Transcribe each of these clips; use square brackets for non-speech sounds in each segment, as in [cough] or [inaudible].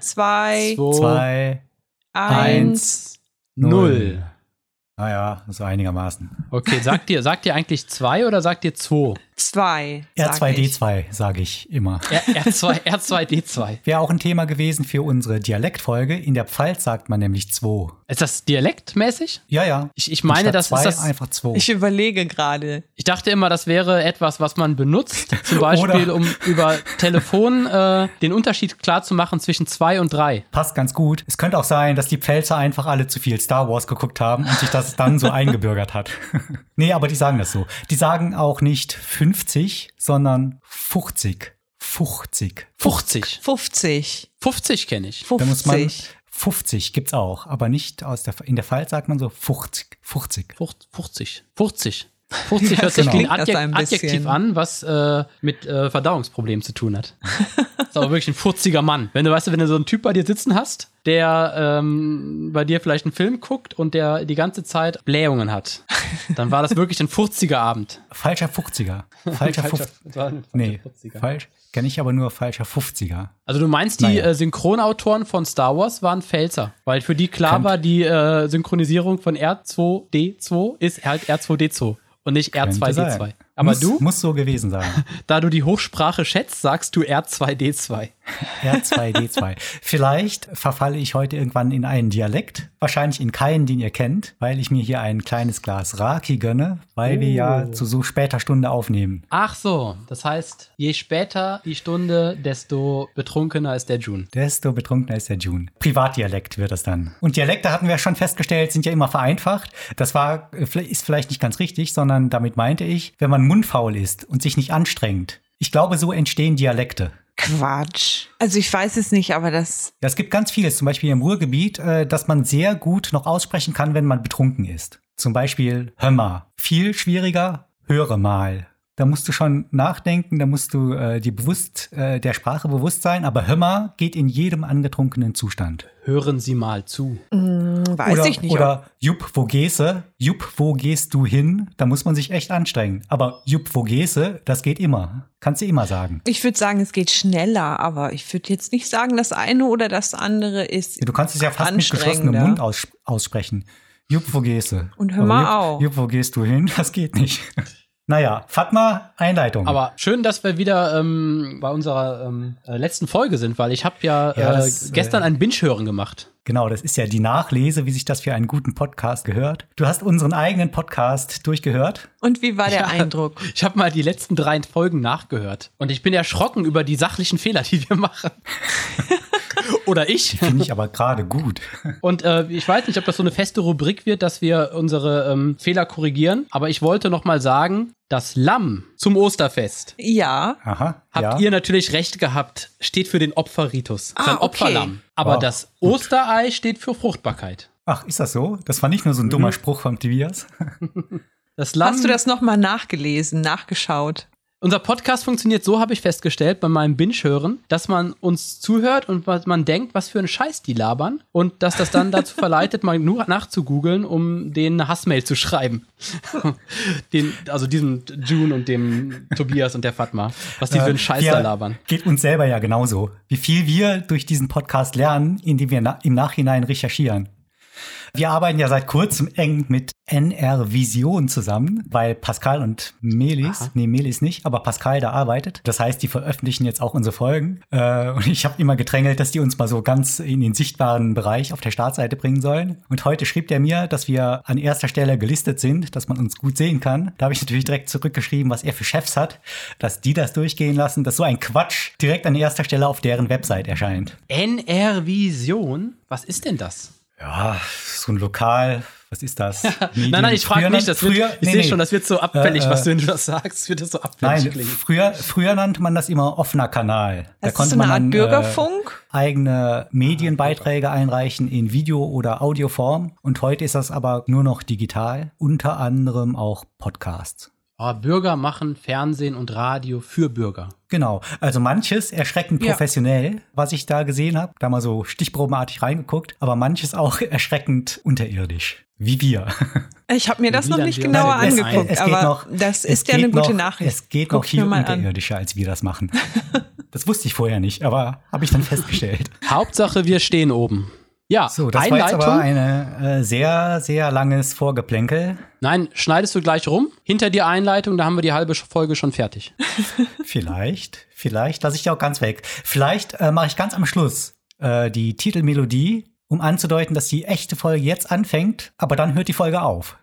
zwei, Zwei, Zwei, eins. null. Naja, so einigermaßen. Okay, sagt ihr, sagt ihr eigentlich zwei oder sagt ihr zwei? Zwei. sag ich. R2D2, sage ich immer. R, R2, R2D2. Wäre auch ein Thema gewesen für unsere Dialektfolge. In der Pfalz sagt man nämlich 2. Ist das dialektmäßig? Ja, ja. Ich, ich meine, das zwei ist das. einfach 2. Ich überlege gerade. Ich dachte immer, das wäre etwas, was man benutzt, zum Beispiel, um über Telefon [laughs] äh, den Unterschied klar zu machen zwischen zwei und drei. Passt ganz gut. Es könnte auch sein, dass die Pfälzer einfach alle zu viel Star Wars geguckt haben und sich das dann so [laughs] eingebürgert hat. [laughs] nee, aber die sagen das so. Die sagen auch nicht 50, sondern 50. 50. 50. 50. 50 kenne ich. Da muss man 50. 50 gibt's auch, aber nicht aus der in der Pfalz sagt man so 50. 50. 50. 50. 50 Ja, hört sich das Adjek ein Adjektiv an, was äh, mit äh, Verdauungsproblemen zu tun hat. [laughs] ist aber wirklich ein furziger Mann. Wenn du weißt, wenn du so einen Typ bei dir sitzen hast, der ähm, bei dir vielleicht einen Film guckt und der die ganze Zeit Blähungen hat, dann war das wirklich ein furziger Abend. [laughs] Falscher 50er. Falscher 50er. ein falscher Nee, 50er. falsch. Kenne ich aber nur falscher 50er. Also du meinst, die Naja. äh, Synchronautoren von Star Wars waren Pfälzer, weil für die klar Kann- war, die äh, Synchronisierung von R2D2 ist halt R2D2 und nicht Könnte R2D2. Aber muss, du, Muss so gewesen sein. [laughs] da du die Hochsprache schätzt, sagst du R2D2. [laughs] R2D2. Vielleicht verfalle ich heute irgendwann in einen Dialekt. Wahrscheinlich in keinen, den ihr kennt, weil ich mir hier ein kleines Glas Raki gönne, weil wir ja Oh. zu so später Stunde aufnehmen. Ach so, das heißt, je später die Stunde, desto betrunkener ist der June. Desto betrunkener ist der June. Privatdialekt wird das dann. Und Dialekte hatten wir schon festgestellt, sind ja immer vereinfacht. Das war, äh, ist vielleicht nicht ganz richtig, sondern damit meinte ich, wenn man mundfaul ist und sich nicht anstrengt. Ich glaube, so entstehen Dialekte. Quatsch. Also ich weiß es nicht, aber das. Ja, es gibt ganz vieles, zum Beispiel im Ruhrgebiet, äh, dass man sehr gut noch aussprechen kann, wenn man betrunken ist. Zum Beispiel hör mal. Viel schwieriger, höre mal. Da musst du schon nachdenken, da musst du äh, dir bewusst, äh, der Sprache bewusst sein, aber hör mal geht in jedem angetrunkenen Zustand. Hören Sie mal zu. Hm, weiß oder, ich nicht. Oder Jupp, wo gehse? Jupp, wo gehst du hin? Da muss man sich echt anstrengen. Aber Jupp, wo gehse? Das geht immer. Kannst du immer sagen. ich würde sagen, es geht schneller, aber ich würde jetzt nicht sagen, das eine oder das andere ist. Du kannst es ja fast mit geschlossenem. Mund aus, aussprechen. Jupp, wo gehst du? Und hör mal Jupp, auf. Jupp, wo gehst du hin? Das geht nicht. [laughs] naja, Fatma, Einleitung. Aber schön, dass wir wieder ähm, bei unserer ähm, äh, letzten Folge sind, weil ich habe ja, Ja, äh, das, gestern äh, ein Binge-Hören gemacht. Genau, das ist ja die Nachlese, wie sich das für einen guten Podcast gehört. Du hast unseren eigenen Podcast durchgehört. Und wie war der Ja. Eindruck? Ich habe mal die letzten drei Folgen nachgehört und ich bin erschrocken über die sachlichen Fehler, die wir machen. [laughs] Oder ich. Finde ich aber gerade gut. Und äh, ich weiß nicht, ob das so eine feste Rubrik wird, dass wir unsere ähm, Fehler korrigieren. Aber ich wollte noch mal sagen, das Lamm zum Osterfest, Ja. Aha. habt ja. ihr natürlich recht gehabt, steht für den Opferritus. Ah, Ist ein okay. Opferlamm. Aber Wow. das Osterei steht für Fruchtbarkeit. Ach, ist das so? Das war nicht nur so ein Mhm. dummer Spruch vom Tobias. [laughs] [laughs] Das Lamm, Hast du das nochmal nachgelesen, nachgeschaut? Unser Podcast funktioniert so, habe ich festgestellt, bei meinem Binge-Hören, dass man uns zuhört und was man denkt, was für einen Scheiß die labern und dass das dann dazu [laughs] verleitet, mal nur nachzugoogeln, um denen eine Hassmail zu schreiben. [laughs] Den, also diesem June und dem Tobias und der Fatma, was die für einen Scheiß da labern. Geht uns selber ja genauso. Wie viel wir durch diesen Podcast lernen, indem wir na im Nachhinein recherchieren. Wir arbeiten ja seit kurzem eng mit NR Vision zusammen, weil Pascal und Melis, Aha. nee, Melis nicht, aber Pascal da arbeitet. Das heißt, die veröffentlichen jetzt auch unsere Folgen. Äh, und ich habe immer gedrängelt, dass die uns mal so ganz in den sichtbaren Bereich auf der Startseite bringen sollen. Und heute schrieb der mir, dass wir an erster Stelle gelistet sind, dass man uns gut sehen kann. Da habe ich natürlich direkt zurückgeschrieben, was er für Chefs hat, dass die das durchgehen lassen, dass so ein Quatsch direkt an erster Stelle auf deren Website erscheint. NR Vision? Was ist denn das? Ja, so ein Lokal, was ist das? [laughs] Nein, nein, ich frage nicht. Das wird, früher, ich nee, sehe nee. schon, das wird so abfällig, Äh, was du, wenn du das sagst, wird das so abfällig Nein, klingen. früher, früher nannte man das immer offener Kanal. Das ist so eine Art Bürgerfunk? Äh, eigene Medienbeiträge einreichen in Video- oder Audioform. Und heute ist das aber nur noch digital, unter anderem auch Podcasts. Oh, Bürger machen Fernsehen und Radio für Bürger. Genau. Also manches erschreckend Ja. professionell, was ich da gesehen habe. Da mal so stichprobenartig reingeguckt. Aber manches auch [laughs] erschreckend unterirdisch. Wie wir. [laughs] Ich habe mir das noch nicht genauer Es- angeguckt, es geht aber noch- das es ist ja eine gute noch, Nachricht. Es geht Guck noch viel an. unterirdischer, als wir das machen. [laughs] das wusste ich vorher nicht, aber habe ich dann festgestellt. Hauptsache, wir stehen oben. Ja, So, das war jetzt Einleitung. aber eine äh, sehr, sehr langes Vorgeplänkel. Nein, schneidest du gleich rum. Hinter die Einleitung, da haben wir die halbe Folge schon fertig. [laughs] Vielleicht, vielleicht lasse ich die auch ganz weg. Vielleicht äh, mache ich ganz am Schluss äh, die Titelmelodie, um anzudeuten, dass die echte Folge jetzt anfängt, aber dann hört die Folge auf.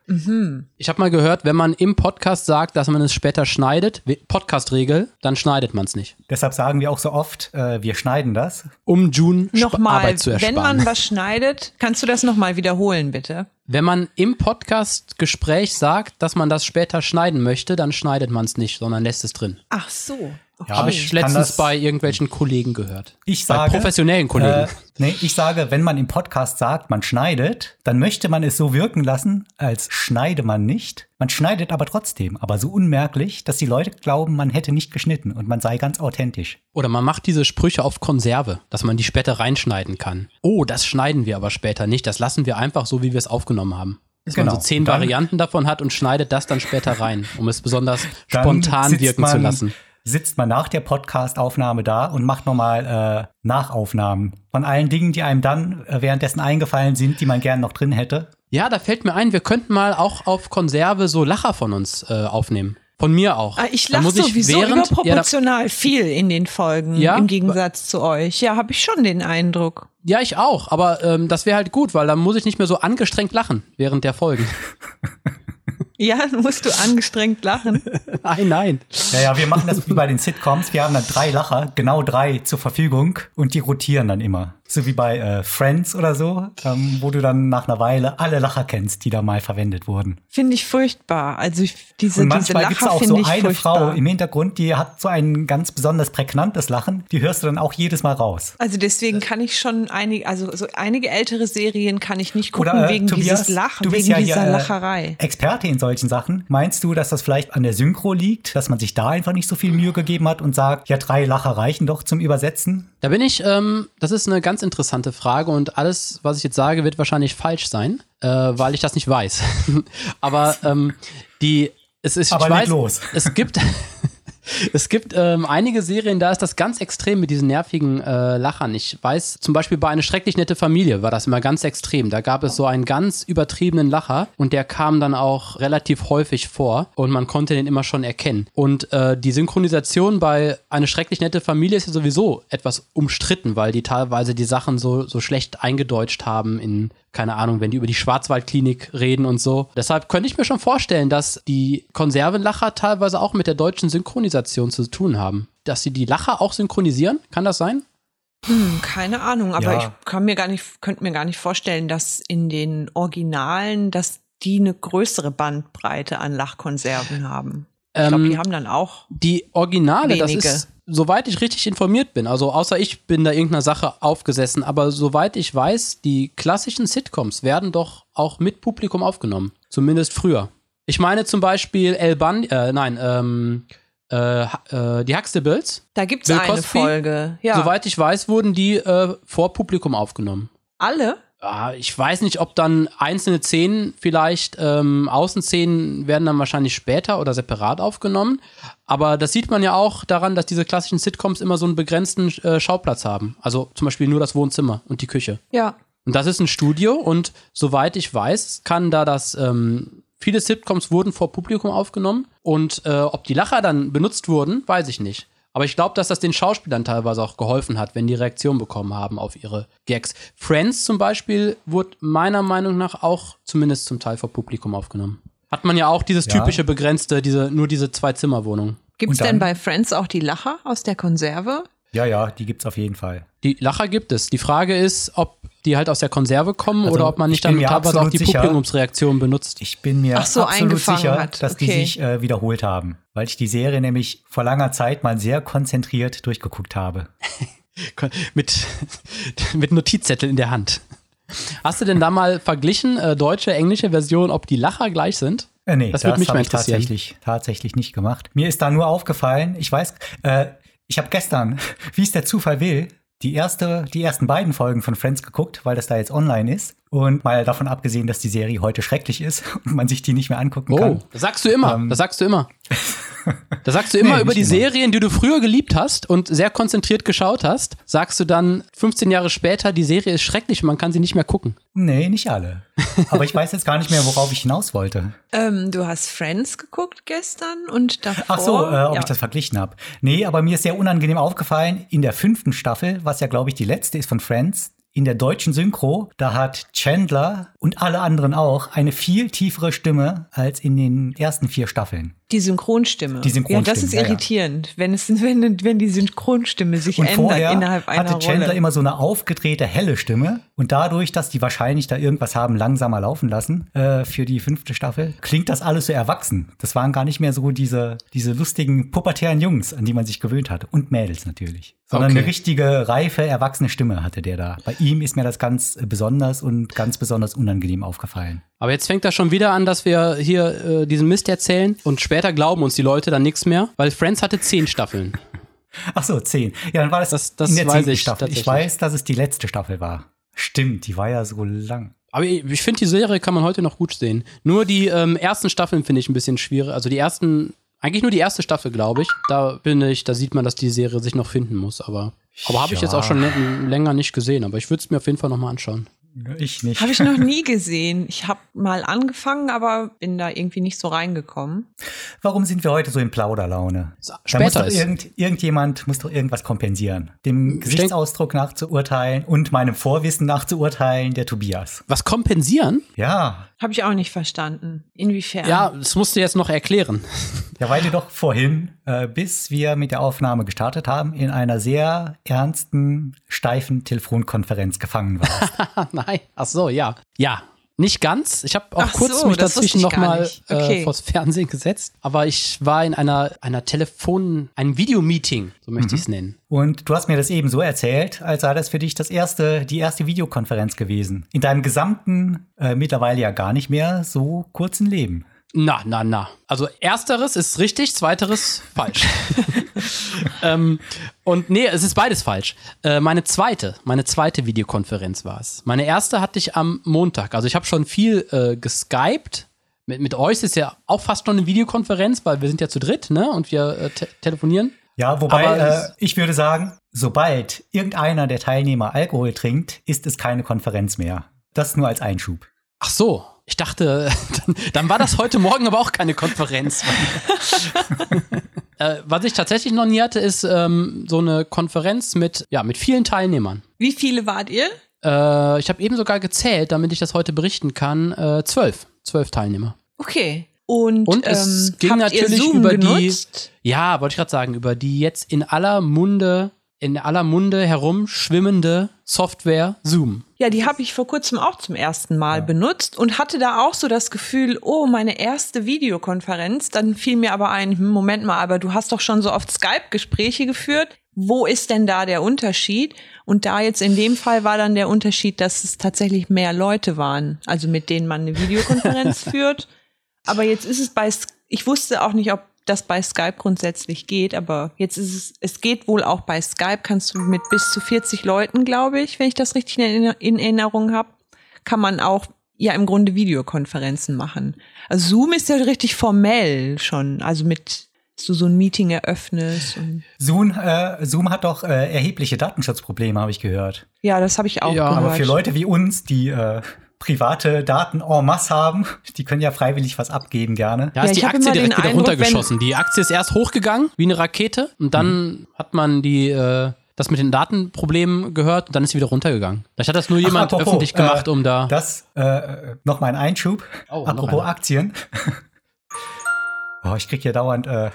Ich habe mal gehört, wenn man im Podcast sagt, dass man es später schneidet, Podcast-Regel, dann schneidet man es nicht. Deshalb sagen wir auch so oft, äh, wir schneiden das. Um June Nochmal, Arbeit zu ersparen. wenn man was schneidet, kannst du das nochmal wiederholen, bitte? Wenn man im Podcast-Gespräch sagt, dass man das später schneiden möchte, dann schneidet man es nicht, sondern lässt es drin. Ach so. Okay. Habe ich letztens bei irgendwelchen Kollegen gehört. Ich Bei sage, professionellen Kollegen. Äh, nee, ich sage, wenn man im Podcast sagt, man schneidet, dann möchte man es so wirken lassen, als schneide man nicht. Man schneidet aber trotzdem, aber so unmerklich, dass die Leute glauben, man hätte nicht geschnitten und man sei ganz authentisch. Oder man macht diese Sprüche auf Konserve, dass man die später reinschneiden kann. Oh, das schneiden wir aber später nicht. Das lassen wir einfach so, wie wir es aufgenommen haben. Dass man Genau. so zehn Und dann- Varianten davon hat und schneidet das dann später rein, um es besonders [laughs] spontan wirken man, zu lassen. Sitzt man nach der Podcast-Aufnahme da und macht nochmal äh, Nachaufnahmen von allen Dingen, die einem dann äh, währenddessen eingefallen sind, die man gern noch drin hätte. Ja, da fällt mir ein, wir könnten mal auch auf Konserve so Lacher von uns äh, aufnehmen. Von mir auch. Ah, Ich lache sowieso während- ja, da- überproportional viel in den Folgen, Ja? im Gegensatz zu euch. Ja, habe ich schon den Eindruck. Ja, ich auch, aber ähm, das wäre halt gut, weil dann muss ich nicht mehr so angestrengt lachen während der Folgen. [laughs] Ja, [laughs] musst du angestrengt lachen. [laughs] nein, nein. Ja, ja, wir machen das wie bei den Sitcoms. Wir haben dann drei Lacher, genau drei zur Verfügung und die rotieren dann immer. So wie bei äh, Friends oder so, ähm, wo du dann nach einer Weile alle Lacher kennst, die da mal verwendet wurden. Finde ich furchtbar. Also ich, diese, Und diese manchmal gibt es Lacher auch so eine furchtbar. Frau im Hintergrund, die hat so ein ganz besonders prägnantes Lachen. Die hörst du dann auch jedes Mal raus. Also deswegen kann ich schon einige, also so einige ältere Serien kann ich nicht gucken Oder äh, wegen Tobias, dieses Lachen, du bist wegen ja dieser hier, äh, Lacherei. Experte in solchen Sachen. Meinst du, dass das vielleicht an der Synchro liegt, dass man sich da einfach nicht so viel Mühe gegeben hat und sagt, ja, drei Lacher reichen doch zum Übersetzen? Da bin ich, ähm, das ist eine ganz interessante Frage und alles, was ich jetzt sage, wird wahrscheinlich falsch sein, äh, weil ich das nicht weiß. [laughs] Aber ähm, die, es ist, Aber ich weiß, los. es gibt, [laughs] es gibt ähm, einige Serien, da ist das ganz extrem mit diesen nervigen äh, Lachern. Ich weiß, zum Beispiel bei eine schrecklich nette Familie war das immer ganz extrem. Da gab es so einen ganz übertriebenen Lacher und der kam dann auch relativ häufig vor und man konnte den immer schon erkennen. Und äh, die Synchronisation bei eine schrecklich nette Familie ist ja sowieso etwas umstritten, weil die teilweise die Sachen so, so schlecht eingedeutscht haben in keine Ahnung, wenn die über die Schwarzwaldklinik reden und so. Deshalb könnte ich mir schon vorstellen, dass die Konservenlacher teilweise auch mit der deutschen Synchronisation zu tun haben. Dass sie die Lacher auch synchronisieren? Kann das sein? Hm, keine Ahnung, aber Ja. ich kann mir gar nicht, könnte mir gar nicht vorstellen, dass in den Originalen, dass die eine größere Bandbreite an Lachkonserven haben. Ich glaube, Ähm, die haben dann auch. Die Originale, Wenige. das ist, soweit ich richtig informiert bin, also außer ich bin da irgendeiner Sache aufgesessen, aber soweit ich weiß, die klassischen Sitcoms werden doch auch mit Publikum aufgenommen. Zumindest früher. Ich meine zum Beispiel El Bundy, äh, nein, ähm, äh, äh, die Huxtables. Da gibt's Bill eine Cosby? Folge. Ja. Soweit ich weiß, wurden die äh, vor Publikum aufgenommen. Alle? Ja, ich weiß nicht, ob dann einzelne Szenen vielleicht, ähm, Außenszenen werden dann wahrscheinlich später oder separat aufgenommen. Aber das sieht man ja auch daran, dass diese klassischen Sitcoms immer so einen begrenzten äh, Schauplatz haben. Also zum Beispiel nur das Wohnzimmer und die Küche. Ja. Und das ist ein Studio und soweit ich weiß, kann da das, ähm, viele Sitcoms wurden vor Publikum aufgenommen und äh, ob die Lacher dann benutzt wurden, weiß ich nicht. Aber ich glaube, dass das den Schauspielern teilweise auch geholfen hat, wenn die Reaktion bekommen haben auf ihre Gags. Friends zum Beispiel wurde meiner Meinung nach auch zumindest zum Teil vor Publikum aufgenommen. Hat man ja auch dieses Ja. typische begrenzte, diese, nur diese Zwei-Zimmer-Wohnung. Gibt's Und denn bei Friends auch die Lacher aus der Konserve? Ja, ja, die gibt's auf jeden Fall. Die Lacher gibt es. Die Frage ist, ob die halt aus der Konserve kommen Also, oder ob man ich nicht dann teilweise auch die sicher- Publikumsreaktion benutzt. Ich bin mir Ach so, absolut eingefangen sicher, hat. dass die Okay. sich äh, wiederholt haben, weil ich die Serie nämlich vor langer Zeit mal sehr konzentriert durchgeguckt habe. [laughs] mit, [laughs] mit Notizzettel in der Hand. Hast du denn da mal verglichen, äh, deutsche, englische Version, ob die Lacher gleich sind? Äh, nee, Das das, würde mich mal interessieren. tatsächlich, tatsächlich nicht gemacht. Mir ist da nur aufgefallen, ich weiß, äh, ich habe gestern, [laughs] wie es der Zufall will, die erste, die ersten beiden Folgen von Friends geguckt, weil das da jetzt online ist. Und mal davon abgesehen, dass die Serie heute schrecklich ist [laughs] und man sich die nicht mehr angucken Oh, kann. das sagst du immer. Ähm. das sagst du immer. [laughs] Das sagst du immer Nee, über die immer. Serien, die du früher geliebt hast und sehr konzentriert geschaut hast, sagst du dann 15 Jahre später, die Serie ist schrecklich und man kann sie nicht mehr gucken. Nee, nicht alle. Aber ich weiß jetzt gar nicht mehr, worauf ich hinaus wollte. [laughs] Ähm, du hast Friends geguckt gestern und davor. Ach so, äh, ob ja. ich das verglichen habe. Nee, aber mir ist sehr unangenehm aufgefallen, in der fünften Staffel, was ja, glaube ich, die letzte ist von Friends, in der deutschen Synchro, da hat Chandler und alle anderen auch eine viel tiefere Stimme als in den ersten vier Staffeln. Die Synchronstimme. Die Synchronstimme, Ja, das ist ja, ja. irritierend, wenn es wenn, wenn die Synchronstimme sich Und ändert innerhalb einer hatte Chandler Rolle. immer so eine aufgedrehte, helle Stimme. Und dadurch, dass die wahrscheinlich da irgendwas haben langsamer laufen lassen äh, für die fünfte Staffel, klingt das alles so erwachsen. Das waren gar nicht mehr so diese, diese lustigen, pubertären Jungs, an die man sich gewöhnt hatte. Und Mädels natürlich. Sondern Okay. eine richtige, reife, erwachsene Stimme hatte der da. Bei ihm ist mir das ganz besonders und ganz besonders unangenehm aufgefallen. Aber jetzt fängt das schon wieder an, dass wir hier äh, diesen Mist erzählen und später glauben uns die Leute dann nichts mehr, weil Friends hatte zehn Staffeln. [laughs] Ach so, zehn. Ja, dann war das, Das- das in der zehnten ich Staffel. Ich weiß, dass es die letzte Staffel war. Stimmt, die war ja so lang. Aber ich, ich finde, die Serie kann man heute noch gut sehen. Nur die ähm, ersten Staffeln finde ich ein bisschen schwierig. Also die ersten, eigentlich nur die erste Staffel, glaube ich. Da bin ich, da sieht man, dass die Serie sich noch finden muss. Aber, aber habe ich Ja. jetzt auch schon lä- länger nicht gesehen. Aber ich würde es mir auf jeden Fall nochmal anschauen. Ich nicht. Habe ich noch [laughs] nie gesehen. Ich habe mal angefangen, aber bin da irgendwie nicht so reingekommen. Warum sind wir heute so in Plauderlaune? So, Da muss Später doch ist. irgend, irgendjemand muss doch irgendwas kompensieren. Dem Gesichtsausdruck nachzuurteilen und meinem Vorwissen nachzuurteilen, der Tobias. Was kompensieren? Ja, Habe ich auch nicht verstanden. Inwiefern? Ja, das musst du jetzt noch erklären. [laughs] ja, weil du doch vorhin, äh, bis wir mit der Aufnahme gestartet haben, in einer sehr ernsten, steifen Telefonkonferenz gefangen warst. [laughs] Nein. Ach so, ja. Ja. Nicht ganz. Ich habe auch Ach kurz so, mich dazwischen nochmal äh, Okay. vors Fernsehen gesetzt. Aber ich war in einer, einer Telefon-, einem Videomeeting, so möchte ich es nennen. Und du hast mir das eben so erzählt, als sei das für dich das erste, die erste Videokonferenz gewesen. In deinem gesamten, äh, mittlerweile ja gar nicht mehr so kurzen Leben. Na, na, na. Also ersteres ist richtig, zweiteres falsch. [laughs] [laughs] ähm, und nee, es ist beides falsch. Äh, meine zweite, meine zweite Videokonferenz war es. Meine erste hatte ich am Montag. Also ich habe schon viel äh, geskypt. Mit, mit euch ist ja auch fast schon eine Videokonferenz, weil wir sind ja zu dritt, ne? Und wir äh, te telefonieren. Ja, wobei äh, ich würde sagen, sobald irgendeiner der Teilnehmer Alkohol trinkt, ist es keine Konferenz mehr. Das nur als Einschub. Ach so, ich dachte, [laughs] dann, dann war das heute Morgen aber auch keine Konferenz. [laughs] [laughs] äh, was ich tatsächlich noch nie hatte, ist ähm, so eine Konferenz mit, ja, mit vielen Teilnehmern. Wie viele wart ihr? Äh, ich habe eben sogar gezählt, damit ich das heute berichten kann, äh, zwölf. Zwölf Teilnehmer. Okay. Und, Und es ähm, ging natürlich über die- genutzt? Ja, wollte ich gerade sagen, über die jetzt in aller Munde, in aller Munde herumschwimmende Software Zoom. Ja, die habe ich vor kurzem auch zum ersten Mal benutzt und hatte da auch so das Gefühl, oh, meine erste Videokonferenz. Dann fiel mir aber ein, hm, Moment mal, aber du hast doch schon so oft Skype-Gespräche geführt. Wo ist denn da der Unterschied? Und da jetzt in dem Fall war dann der Unterschied, dass es tatsächlich mehr Leute waren, also mit denen man eine Videokonferenz [laughs] führt. Aber jetzt ist es bei, ich wusste auch nicht, ob das bei Skype grundsätzlich geht, aber jetzt ist es, es geht wohl auch bei Skype, kannst du mit bis zu 40 Leuten, glaube ich, wenn ich das richtig in, Erinner- in Erinnerung habe, kann man auch ja im Grunde Videokonferenzen machen. Also Zoom ist ja richtig formell schon, also mit, dass du so ein Meeting eröffnest und Zoom, äh, Zoom hat doch äh, erhebliche Datenschutzprobleme, habe ich gehört. ja, das habe ich auch Ja, gehört. Aber für Leute wie uns, die äh, private Daten en masse haben, die können ja freiwillig was abgeben gerne. Da Ja, ist die Aktie direkt wieder Eindruck, runtergeschossen. Die Aktie ist erst hochgegangen, wie eine Rakete, und dann hat man die, äh, das mit den Datenproblemen gehört und dann ist sie wieder runtergegangen. Vielleicht hat das nur jemand Ach, apropos, öffentlich gemacht, äh, um da. Das, äh, noch mal ein Einschub. Oh, apropos. Aktien. [laughs] oh, ich krieg hier dauernd äh,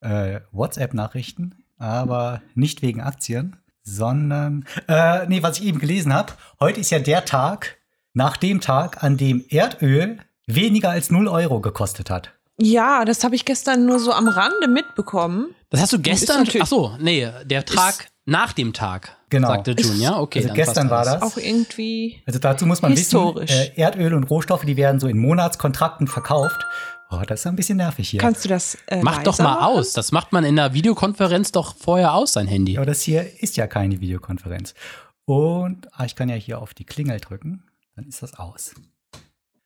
äh, WhatsApp-Nachrichten, aber nicht wegen Aktien, sondern, äh, nee, was ich eben gelesen habe. Heute ist ja der Tag, nach dem Tag, an dem Erdöl weniger als 0 Euro gekostet hat. Ja, das habe ich gestern nur so am Rande mitbekommen. Das hast du gestern. natürlich- Ach so, nee, der Tag nach dem Tag, Genau. sagte June, ja? Okay. Also dann gestern war das. Auch irgendwie Also dazu muss man Historisch. wissen, äh, Erdöl und Rohstoffe, die werden so in Monatskontrakten verkauft. Oh, das ist ein bisschen nervig hier. Kannst du das äh, Mach doch mal machen? aus. Das macht man in der Videokonferenz doch vorher aus, sein Handy. Aber das hier ist ja keine Videokonferenz. Und ah, ich kann ja hier auf die Klingel drücken, dann ist das aus.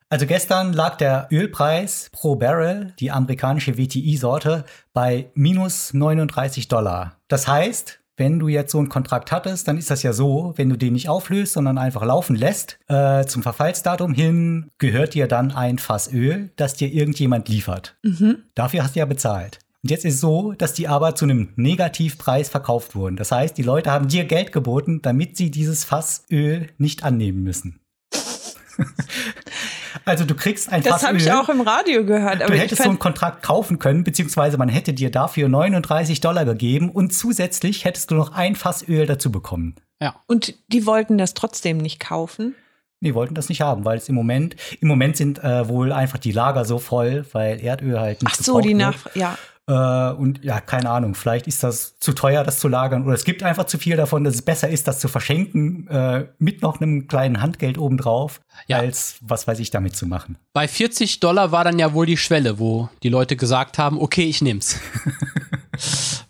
Also gestern lag der Ölpreis pro Barrel, die amerikanische WTI-Sorte, bei minus 39 Dollar. Das heißt, wenn du jetzt so einen Kontrakt hattest, dann ist das ja so, wenn du den nicht auflöst, sondern einfach laufen lässt, äh, zum Verfallsdatum hin gehört dir dann ein Fass Öl, das dir irgendjemand liefert. Dafür hast du ja bezahlt. Und jetzt ist es so, dass die aber zu einem Negativpreis verkauft wurden. Das heißt, die Leute haben dir Geld geboten, damit sie dieses Fass Öl nicht annehmen müssen. [laughs] also du kriegst ein Fass Das habe ich auch im Radio gehört. Aber Du hättest so einen Kontrakt kaufen können, beziehungsweise man hätte dir dafür 39 Dollar gegeben und zusätzlich hättest du noch ein Fass Öl dazu bekommen. Ja. und die wollten das trotzdem nicht kaufen. Die wollten das nicht haben, weil es im Moment, im Moment sind äh, wohl einfach die Lager so voll, weil Erdöl halt nicht Ach so, die nach, ja. Äh, und ja, keine Ahnung, vielleicht ist das zu teuer, das zu lagern. Oder es gibt einfach zu viel davon, dass es besser ist, das zu verschenken, äh, mit noch einem kleinen Handgeld obendrauf, Ja. als was weiß ich damit zu machen. Bei 40 Dollar war dann ja wohl die Schwelle, wo die Leute gesagt haben, okay, ich nehm's. [laughs]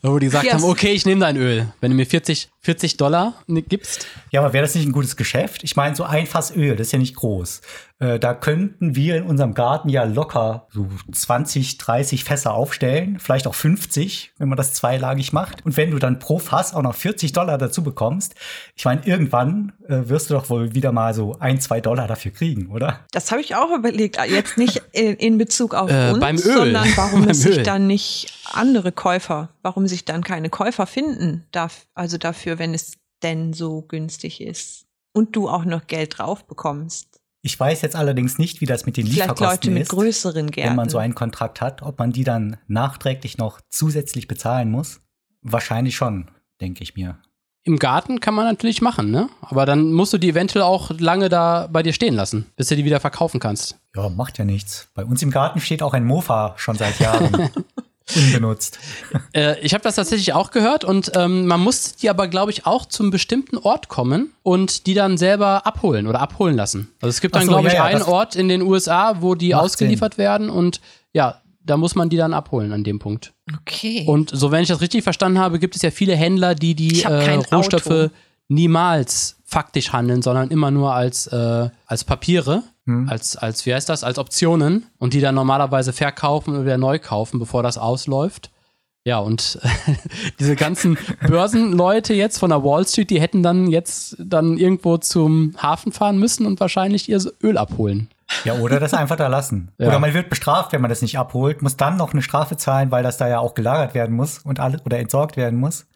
wo die gesagt Yes. haben, okay, ich nehme dein Öl. Wenn du mir 40, 40 Dollar gibst, Ja, aber wäre das nicht ein gutes Geschäft? Ich meine, so ein Fass Öl, das ist ja nicht groß. Äh, da könnten wir in unserem Garten ja locker so 20, 30 Fässer aufstellen, vielleicht auch 50, wenn man das zweilagig macht. Und wenn du dann pro Fass auch noch 40 Dollar dazu bekommst, ich meine, irgendwann äh, wirst du doch wohl wieder mal so ein, zwei Dollar dafür kriegen, oder? Das habe ich auch überlegt. Jetzt nicht in, in Bezug auf Äh, uns, beim Öl. sondern warum [laughs] Beim es sich dann nicht andere Käufer, warum sich dann keine Käufer finden, darf, also dafür, wenn es denn so günstig ist und du auch noch Geld drauf bekommst. Ich weiß jetzt allerdings nicht, wie das mit den Vielleicht Leute Lieferkosten mit ist, größeren Gärten. wenn man so einen Kontrakt hat, ob man die dann nachträglich noch zusätzlich bezahlen muss. Wahrscheinlich schon, denke ich mir. im Garten kann man natürlich machen, ne? Aber dann musst du die eventuell auch lange da bei dir stehen lassen, bis du die wieder verkaufen kannst. Ja, macht ja nichts. Bei uns im Garten steht auch ein Mofa schon seit [laughs] Jahren unbenutzt. [laughs] Äh, ich habe das tatsächlich auch gehört und ähm, man muss die aber, glaube ich, auch zum bestimmten Ort kommen und die dann selber abholen oder abholen lassen. Also es gibt dann, so, glaube ja, ich, ja, einen Ort in den USA, wo die ausgeliefert werden und ja, da muss man die dann abholen an dem Punkt. okay. Und so, wenn ich das richtig verstanden habe, gibt es ja viele Händler, die die äh, Rohstoffe Auto. niemals faktisch handeln, sondern immer nur als, äh, als Papiere, Hm. als, als, wie heißt das, als Optionen und die dann normalerweise verkaufen oder wieder neu kaufen, bevor das ausläuft. Ja, und [laughs] diese ganzen [laughs] Börsenleute jetzt von der Wall Street, die hätten dann jetzt dann irgendwo zum Hafen fahren müssen und wahrscheinlich ihr Öl abholen. Ja, oder das einfach da lassen. [laughs] Ja. Oder man wird bestraft, wenn man das nicht abholt, muss dann noch eine Strafe zahlen, weil das da ja auch gelagert werden muss und alles oder entsorgt werden muss.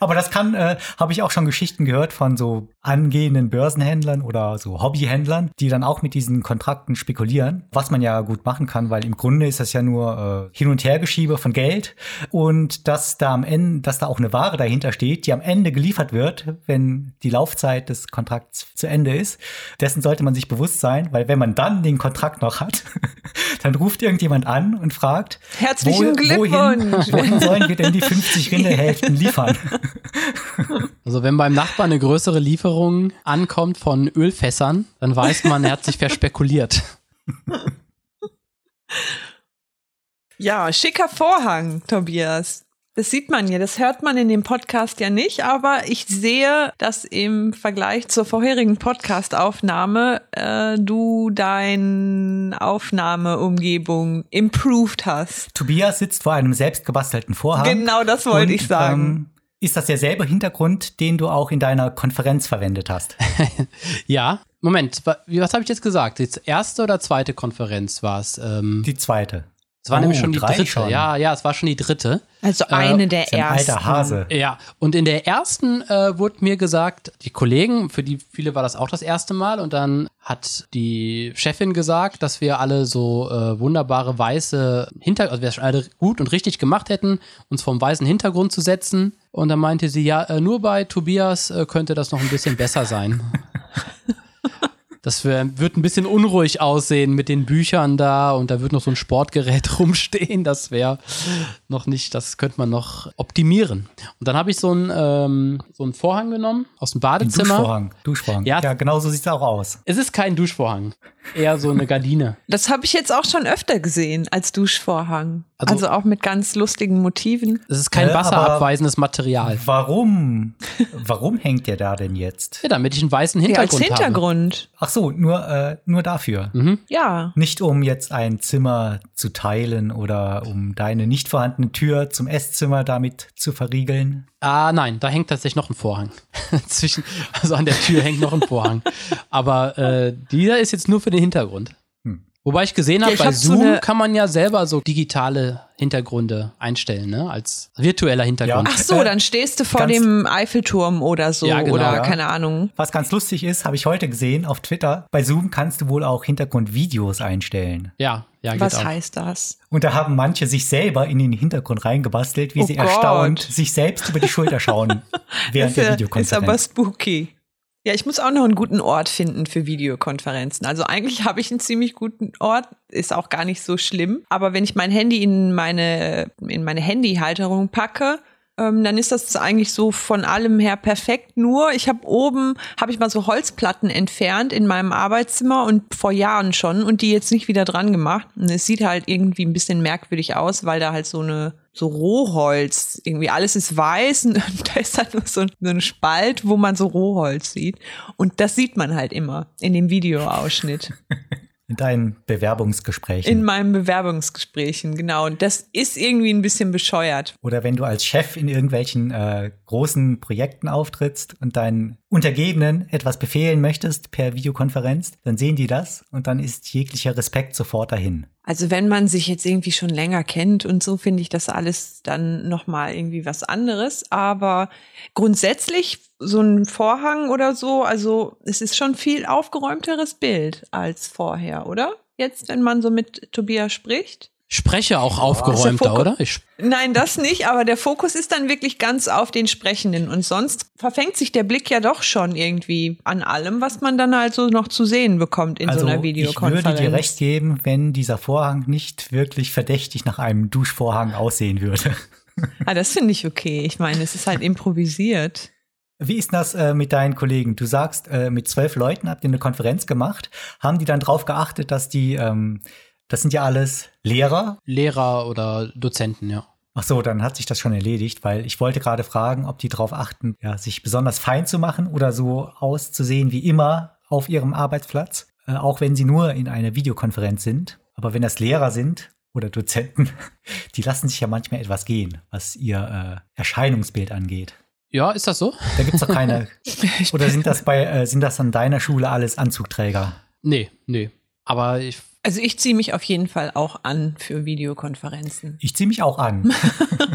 Aber das kann, äh, habe ich auch schon Geschichten gehört von so angehenden Börsenhändlern oder so Hobbyhändlern, die dann auch mit diesen Kontrakten spekulieren, was man ja gut machen kann, weil im Grunde ist das ja nur äh, Hin- und Hergeschiebe von Geld und dass da am Ende, dass da auch eine Ware dahinter steht, die am Ende geliefert wird, wenn die Laufzeit des Kontrakts zu Ende ist. Dessen sollte man sich bewusst sein, weil wenn man dann den Kontrakt noch hat, [laughs] dann ruft irgendjemand an und fragt, Herzlichen Glückwunsch. Wohin, [laughs] wohin sollen wir denn die 50 Rinderhälften liefern? [laughs] Also wenn beim Nachbarn eine größere Lieferung ankommt von Ölfässern, dann weiß man, er hat sich verspekuliert. [laughs] Ja, schicker Vorhang, Tobias. Das sieht man ja, das hört man in dem Podcast ja nicht, aber ich sehe, dass im Vergleich zur vorherigen Podcast-Aufnahme äh, du deine Aufnahmeumgebung improved hast. Tobias sitzt vor einem selbstgebastelten Vorhang. Genau das wollte und, ich sagen. Ähm, ist das derselbe Hintergrund, den du auch in deiner Konferenz verwendet hast? [laughs] Ja, Moment, was habe ich jetzt gesagt? Die erste oder zweite Konferenz war es? Ähm, Die zweite. es war Oh, nämlich schon die drei dritte. schon. Ja, ja, es war schon die dritte. Also eine der Ist ja ein ersten. alter Hase. Ja, und in der ersten äh, wurde mir gesagt, die Kollegen, für die viele war das auch das erste Mal, und dann hat die Chefin gesagt, dass wir alle so äh, wunderbare weiße Hintergrund, also wir es schon alle gut und richtig gemacht hätten, uns vom weißen Hintergrund zu setzen. Und dann meinte sie, ja, äh, nur bei Tobias äh, könnte das noch ein bisschen besser sein. [laughs] Das wär, wird ein bisschen unruhig aussehen mit den Büchern da und da wird noch so ein Sportgerät [laughs] rumstehen. Das wäre, noch nicht, das könnte man noch optimieren. Und dann habe ich so einen, ähm, so einen Vorhang genommen aus dem Badezimmer. Duschvorhang. Duschvorhang. Ja. Ja, genau so sieht es auch aus. Es ist kein Duschvorhang, eher so eine Gardine. Das habe ich jetzt auch schon öfter gesehen als Duschvorhang. Also- Also, auch mit ganz lustigen Motiven. Es ist kein Äh, wasserabweisendes Material. Warum? Warum hängt der da denn jetzt? Ja, damit ich einen weißen Ja, als Hintergrund habe. Hintergrund. Ach so, nur, äh, nur dafür. Mhm. Ja. Nicht um jetzt ein Zimmer zu teilen oder um deine nicht vorhandene Tür zum Esszimmer damit zu verriegeln. Ah, nein, da hängt tatsächlich noch ein Vorhang. [laughs] Zwischen, also an der Tür hängt noch ein Vorhang. Aber äh, dieser ist jetzt nur für den Hintergrund. Wobei ich gesehen Ja, habe, ich bei hab so Zoom eine- kann man ja selber so digitale Hintergründe einstellen, ne? Als virtueller Hintergrund. Ja. Ach so, dann stehst du vor Ganz- dem Eiffelturm oder so Ja, genau, oder ja. keine Ahnung. Was ganz lustig ist, habe ich heute gesehen auf Twitter. Bei Zoom kannst du wohl auch Hintergrundvideos einstellen. Ja, ja, geht Was auch. heißt das? Und da haben manche sich selber in den Hintergrund reingebastelt, wie Oh sie Gott. erstaunt sich selbst über die Schulter schauen [laughs] während ist, der ja- ist aber Videokonferenz. spooky. Ja, ich muss auch noch einen guten Ort finden für Videokonferenzen. Also eigentlich habe ich einen ziemlich guten Ort, ist auch gar nicht so schlimm. Aber wenn ich mein Handy in meine, in meine Handyhalterung packe, ähm, dann ist das eigentlich so von allem her perfekt. Nur ich habe oben, habe ich mal so Holzplatten entfernt in meinem Arbeitszimmer und vor Jahren schon und die jetzt nicht wieder dran gemacht. Und es sieht halt irgendwie ein bisschen merkwürdig aus, weil da halt so eine so Rohholz, irgendwie alles ist weiß [laughs] und da ist halt nur so, so ein Spalt, wo man so Rohholz sieht. Und das sieht man halt immer in dem Videoausschnitt. [laughs] In deinen Bewerbungsgesprächen. In meinen Bewerbungsgesprächen, genau. Und das ist irgendwie ein bisschen bescheuert. Oder wenn du als Chef in irgendwelchen äh, großen Projekten auftrittst und deinen Untergebenen etwas befehlen möchtest per Videokonferenz, dann sehen die das und dann ist jeglicher Respekt sofort dahin. Also wenn man sich jetzt irgendwie schon länger kennt und so, finde ich das alles dann nochmal irgendwie was anderes. Aber grundsätzlich so ein Vorhang oder so, also es ist schon viel aufgeräumteres Bild als vorher, oder? Jetzt, wenn man so mit Tobias spricht. Spreche auch aufgeräumter, oder? Ich, Nein, das nicht, aber der Fokus ist dann wirklich ganz auf den Sprechenden und sonst verfängt sich der Blick ja doch schon irgendwie an allem, was man dann halt so noch zu sehen bekommt in also so einer ich Videokonferenz. würde dir recht geben, wenn dieser Vorhang nicht wirklich verdächtig nach einem Duschvorhang aussehen würde. [laughs] Ah, das finde ich okay. Ich meine, es ist halt improvisiert. Wie ist das äh, mit deinen Kollegen? Du sagst, äh, mit zwölf Leuten habt ihr eine Konferenz gemacht. Haben die dann drauf geachtet, dass die, ähm, das sind ja alles Lehrer? Lehrer oder Dozenten, ja. Ach so, dann hat sich das schon erledigt, weil ich wollte gerade fragen, ob die darauf achten, ja, sich besonders fein zu machen oder so auszusehen wie immer auf ihrem Arbeitsplatz, äh, auch wenn sie nur in einer Videokonferenz sind. Aber wenn das Lehrer sind oder Dozenten, [laughs] die lassen sich ja manchmal etwas gehen, was ihr äh, Erscheinungsbild angeht. Ja, ist das so? Da gibt's doch keine. [laughs] oder sind das bei, äh, sind das an deiner Schule alles Anzugträger? Nee, nee. Aber ich, Also ich ziehe mich auf jeden Fall auch an für Videokonferenzen. Ich ziehe mich auch an.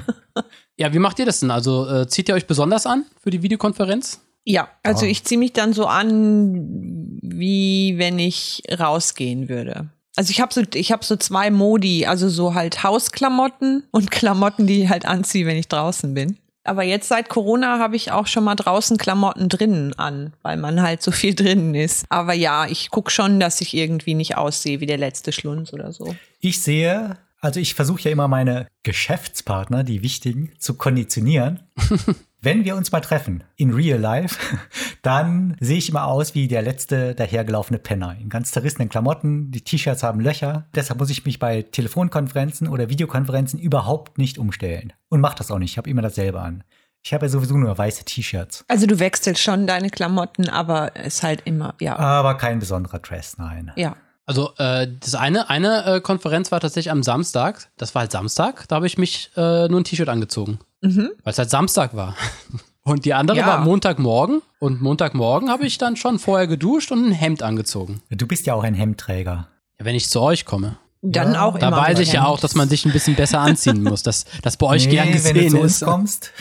[laughs] ja, wie macht ihr das denn? Also äh, zieht ihr euch besonders an für die Videokonferenz? Ja, also Ah. ich ziehe mich dann so an, wie wenn ich rausgehen würde. Also ich habe so, ich habe so zwei Modi, also so halt Hausklamotten und Klamotten, die ich halt anziehe, wenn ich draußen bin. Aber jetzt seit Corona habe ich auch schon mal draußen Klamotten drinnen an, weil man halt so viel [laughs] drinnen ist. Aber ja, ich guck schon, dass ich irgendwie nicht aussehe wie der letzte Schlunz oder so. Ich sehe, also ich versuche ja immer meine Geschäftspartner, die wichtigen, zu konditionieren. [laughs] Wenn wir uns mal treffen, in real life, [laughs] dann sehe ich immer aus wie der letzte dahergelaufene Penner. In ganz zerrissenen Klamotten, die T-Shirts haben Löcher. Deshalb muss ich mich bei Telefonkonferenzen oder Videokonferenzen überhaupt nicht umstellen. Und mach das auch nicht, ich habe immer dasselbe an. Ich habe ja sowieso nur weiße T-Shirts. Also du wechselst schon deine Klamotten, aber es ist halt immer, ja, Aber kein besonderer Dress, nein. ja. Also äh, das eine, eine äh, Konferenz war tatsächlich am Samstag. Das war halt Samstag. Da habe ich mich äh, nur ein T-Shirt angezogen, Mhm. weil es halt Samstag war. [laughs] Und die andere Ja. war Montagmorgen. Und Montagmorgen habe ich dann schon vorher geduscht und ein Hemd angezogen. Du bist ja auch ein Hemdträger. Ja, wenn ich zu euch komme. Dann Ja, auch Da immer. weiß ich ja auch, dass man sich ein bisschen besser anziehen muss, dass das bei euch gern wenn du gesehen zu uns ist. kommst,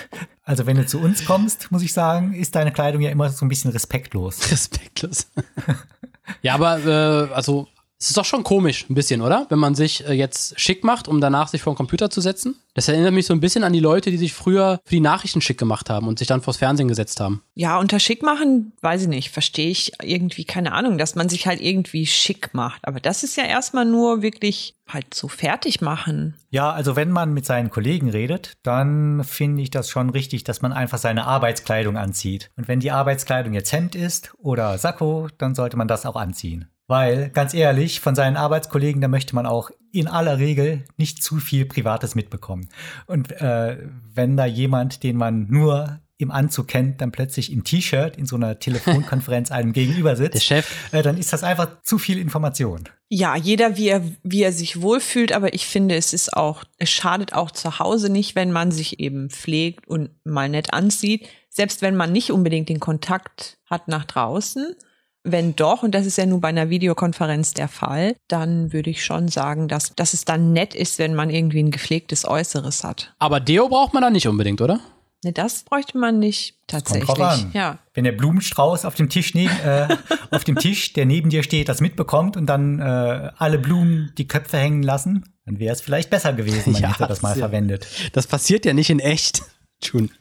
also wenn du zu uns kommst, muss ich sagen, ist deine Kleidung ja immer so ein bisschen respektlos. [laughs] Respektlos. ja, aber äh, also Es ist doch schon komisch, ein bisschen, oder? Wenn man sich äh, jetzt schick macht, um danach sich vor den Computer zu setzen. Das erinnert mich so ein bisschen an die Leute, die sich früher für die Nachrichten schick gemacht haben und sich dann vors Fernsehen gesetzt haben. Ja, unter schick machen, weiß ich nicht, verstehe ich irgendwie, keine Ahnung, dass man sich halt irgendwie schick macht. Aber das ist ja erstmal nur wirklich halt so fertig machen. Ja, also wenn man mit seinen Kollegen redet, dann finde ich das schon richtig, dass man einfach seine Arbeitskleidung anzieht. Und wenn die Arbeitskleidung jetzt Hemd ist oder Sakko, dann sollte man das auch anziehen. Weil, ganz ehrlich, von seinen Arbeitskollegen, da möchte man auch in aller Regel nicht zu viel Privates mitbekommen. Und äh, wenn da jemand, den man nur im Anzug kennt, dann plötzlich im T-Shirt in so einer Telefonkonferenz [laughs] einem gegenüber sitzt, Der Chef. Äh, dann ist das einfach zu viel Information. Ja, jeder wie er, wie er sich wohlfühlt, aber ich finde, es ist auch, es schadet auch zu Hause nicht, wenn man sich eben pflegt und mal nett anzieht. Selbst wenn man nicht unbedingt den Kontakt hat nach draußen. Wenn doch, und das ist ja nun bei einer Videokonferenz der Fall, dann würde ich schon sagen, dass, dass es dann nett ist, wenn man irgendwie ein gepflegtes Äußeres hat. Aber Deo braucht man da nicht unbedingt, oder? Ne, das bräuchte man nicht tatsächlich. Kommt drauf an. Ja. Wenn der Blumenstrauß auf dem Tisch neben, äh, [laughs] auf dem Tisch, der neben dir steht, das mitbekommt und dann äh, alle Blumen die Köpfe hängen lassen, dann wäre es vielleicht besser gewesen, [laughs] man Ja, hätte das mal ja- verwendet. Das passiert ja nicht in echt. Tschun. [laughs]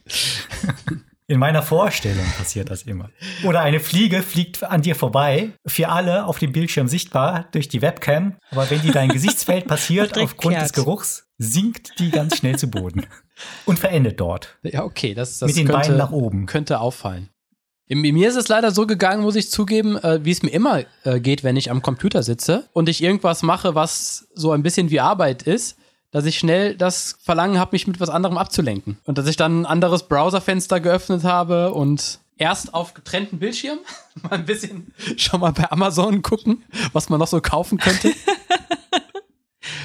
In meiner Vorstellung passiert das immer. Oder eine Fliege fliegt an dir vorbei, für alle auf dem Bildschirm sichtbar durch die Webcam, aber wenn die dein Gesichtsfeld [laughs] passiert, aufgrund des. Geruchs, sinkt die ganz schnell zu Boden und verendet dort. Ja, okay, das, das Mit den könnte, Beinen nach oben. könnte auffallen. In- Mir ist es leider so gegangen, muss ich zugeben, äh, wie es mir immer äh, geht, wenn ich am Computer sitze und ich irgendwas mache, was so ein bisschen wie Arbeit ist, dass ich schnell das Verlangen habe, mich mit was anderem abzulenken. Und dass ich dann ein anderes Browserfenster geöffnet habe und erst auf getrennten Bildschirm [laughs] mal ein bisschen schon mal bei Amazon gucken, was man noch so kaufen könnte. [laughs]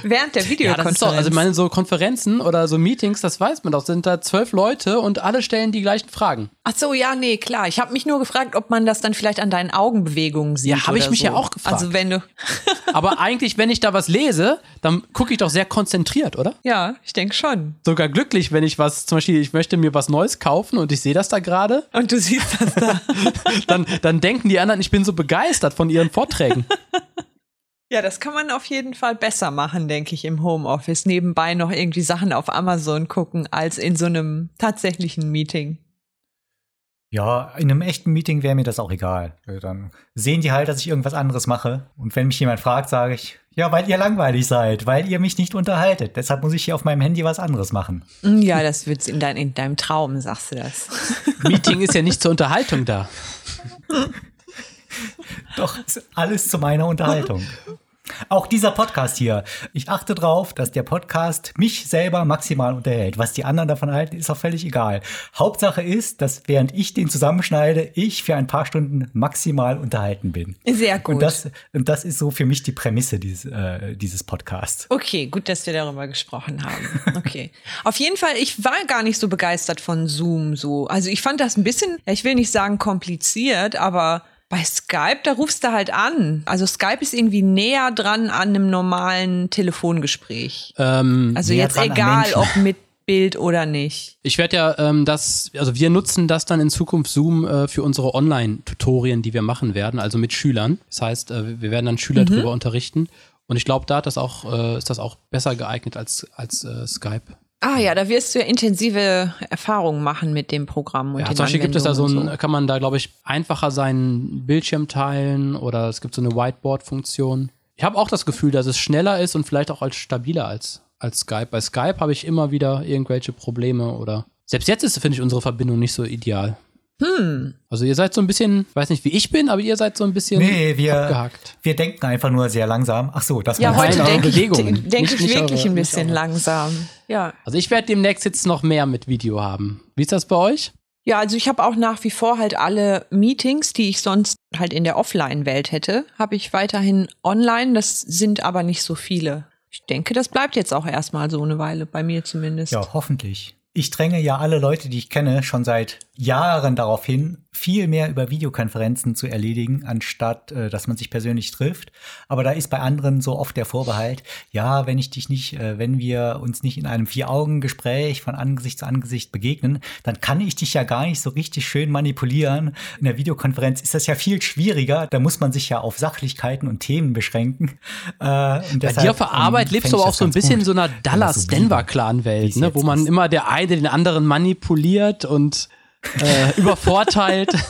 Während der Ja, Videokonferenz. das ist so. Also, ich meine, so Konferenzen oder so Meetings, das weiß man doch, sind da zwölf Leute und alle stellen die gleichen Fragen. Ach so, ja, nee, klar. Ich habe mich nur gefragt, ob man das dann vielleicht an deinen Augenbewegungen sieht. Ja, hab ich mich so. ja auch gefragt. Also wenn du, [laughs] Aber eigentlich, wenn ich da was lese, dann gucke ich doch sehr konzentriert, oder? ja, ich denke schon. Sogar glücklich, wenn ich was, zum Beispiel, ich möchte mir was Neues kaufen und ich sehe das da gerade, Und du siehst das da. [laughs] dann, dann denken die anderen, ich bin so begeistert von ihren Vorträgen. [laughs] ja, das kann man auf jeden Fall besser machen, denke ich, im Homeoffice. Nebenbei noch irgendwie Sachen auf Amazon gucken, als in so einem tatsächlichen Meeting. Ja, in einem echten Meeting wäre mir das auch egal. Äh, Dann sehen die halt, dass ich irgendwas anderes mache. Und wenn mich jemand fragt, sage ich, ja, weil ihr langweilig seid, weil ihr mich nicht unterhaltet. Deshalb muss ich hier auf meinem Handy was anderes machen. Mm, Ja, das wird's in, dein, in deinem Traum, sagst du das. Meeting ist ja nicht zur Unterhaltung da. [laughs] [laughs] Doch, alles zu meiner Unterhaltung. Auch dieser Podcast hier. Ich achte drauf, dass der Podcast mich selber maximal unterhält. Was die anderen davon halten, ist auch völlig egal. Hauptsache ist, dass während ich den zusammenschneide, ich für ein paar Stunden maximal unterhalten bin. Sehr gut. Und das, und das ist so für mich die Prämisse dieses, äh, dieses Podcasts. Okay, gut, dass wir darüber gesprochen haben. Okay. [laughs] Auf jeden Fall, ich war gar nicht so begeistert von Zoom so. Also ich fand das ein bisschen, ich will nicht sagen kompliziert, aber bei Skype, da rufst du halt an. Also Skype ist irgendwie näher dran an einem normalen Telefongespräch. Ähm, Also jetzt egal, ob mit Bild oder nicht. Ich werde ja ähm, das, also wir nutzen das dann in Zukunft Zoom äh, für unsere Online-Tutorien, die wir machen werden, also mit Schülern. Das heißt, äh, wir werden dann Schüler drüber unterrichten. Und ich glaube, da hat das auch, äh, ist das auch besser geeignet als, als äh, Skype. Ah ja, da wirst du ja intensive Erfahrungen machen mit dem Programm und Ja, den zum Beispiel gibt es da so ein, kann man da, glaube ich, einfacher seinen Bildschirm teilen oder es gibt so eine Whiteboard-Funktion. Ich habe auch das Gefühl, dass es schneller ist und vielleicht auch als stabiler als, als Skype. Bei Skype habe ich immer wieder irgendwelche Probleme oder selbst jetzt ist, finde ich, unsere Verbindung nicht so ideal. Hm. Also ihr seid so ein bisschen, weiß nicht, wie ich bin, aber ihr seid so ein bisschen Nee, wir, abgehackt. wir denken einfach nur sehr langsam. Ach so, das Ja, heute denke ich, denk Nicht- ich nicht wirklich eure- ein bisschen langsam. Ja. Also ich werde demnächst jetzt noch mehr mit Video haben. Wie ist das bei euch? Ja, also ich habe auch nach wie vor halt alle Meetings, die ich sonst halt in der Offline-Welt hätte, habe ich weiterhin online. Das sind aber nicht so viele. Ich denke, das bleibt jetzt auch erstmal so eine Weile, bei mir zumindest. Ja, hoffentlich. Ich dränge ja alle Leute, die ich kenne, schon seit Jahren darauf hin, viel mehr über Videokonferenzen zu erledigen, anstatt äh, dass man sich persönlich trifft. Aber da ist bei anderen so oft der Vorbehalt, ja, wenn ich dich nicht, äh, wenn wir uns nicht in einem Vier-Augen-Gespräch von Angesicht zu Angesicht begegnen, dann kann ich dich ja gar nicht so richtig schön manipulieren. In der Videokonferenz ist das ja viel schwieriger. Da muss man sich ja auf Sachlichkeiten und Themen beschränken. Äh, und deshalb, Bei dir auf der Arbeit ähm, lebst du aber auch so ein bisschen in so einer Dallas-Denver-Clan-Welt, ne? wo man immer der eine den anderen manipuliert und äh, übervorteilt. [laughs]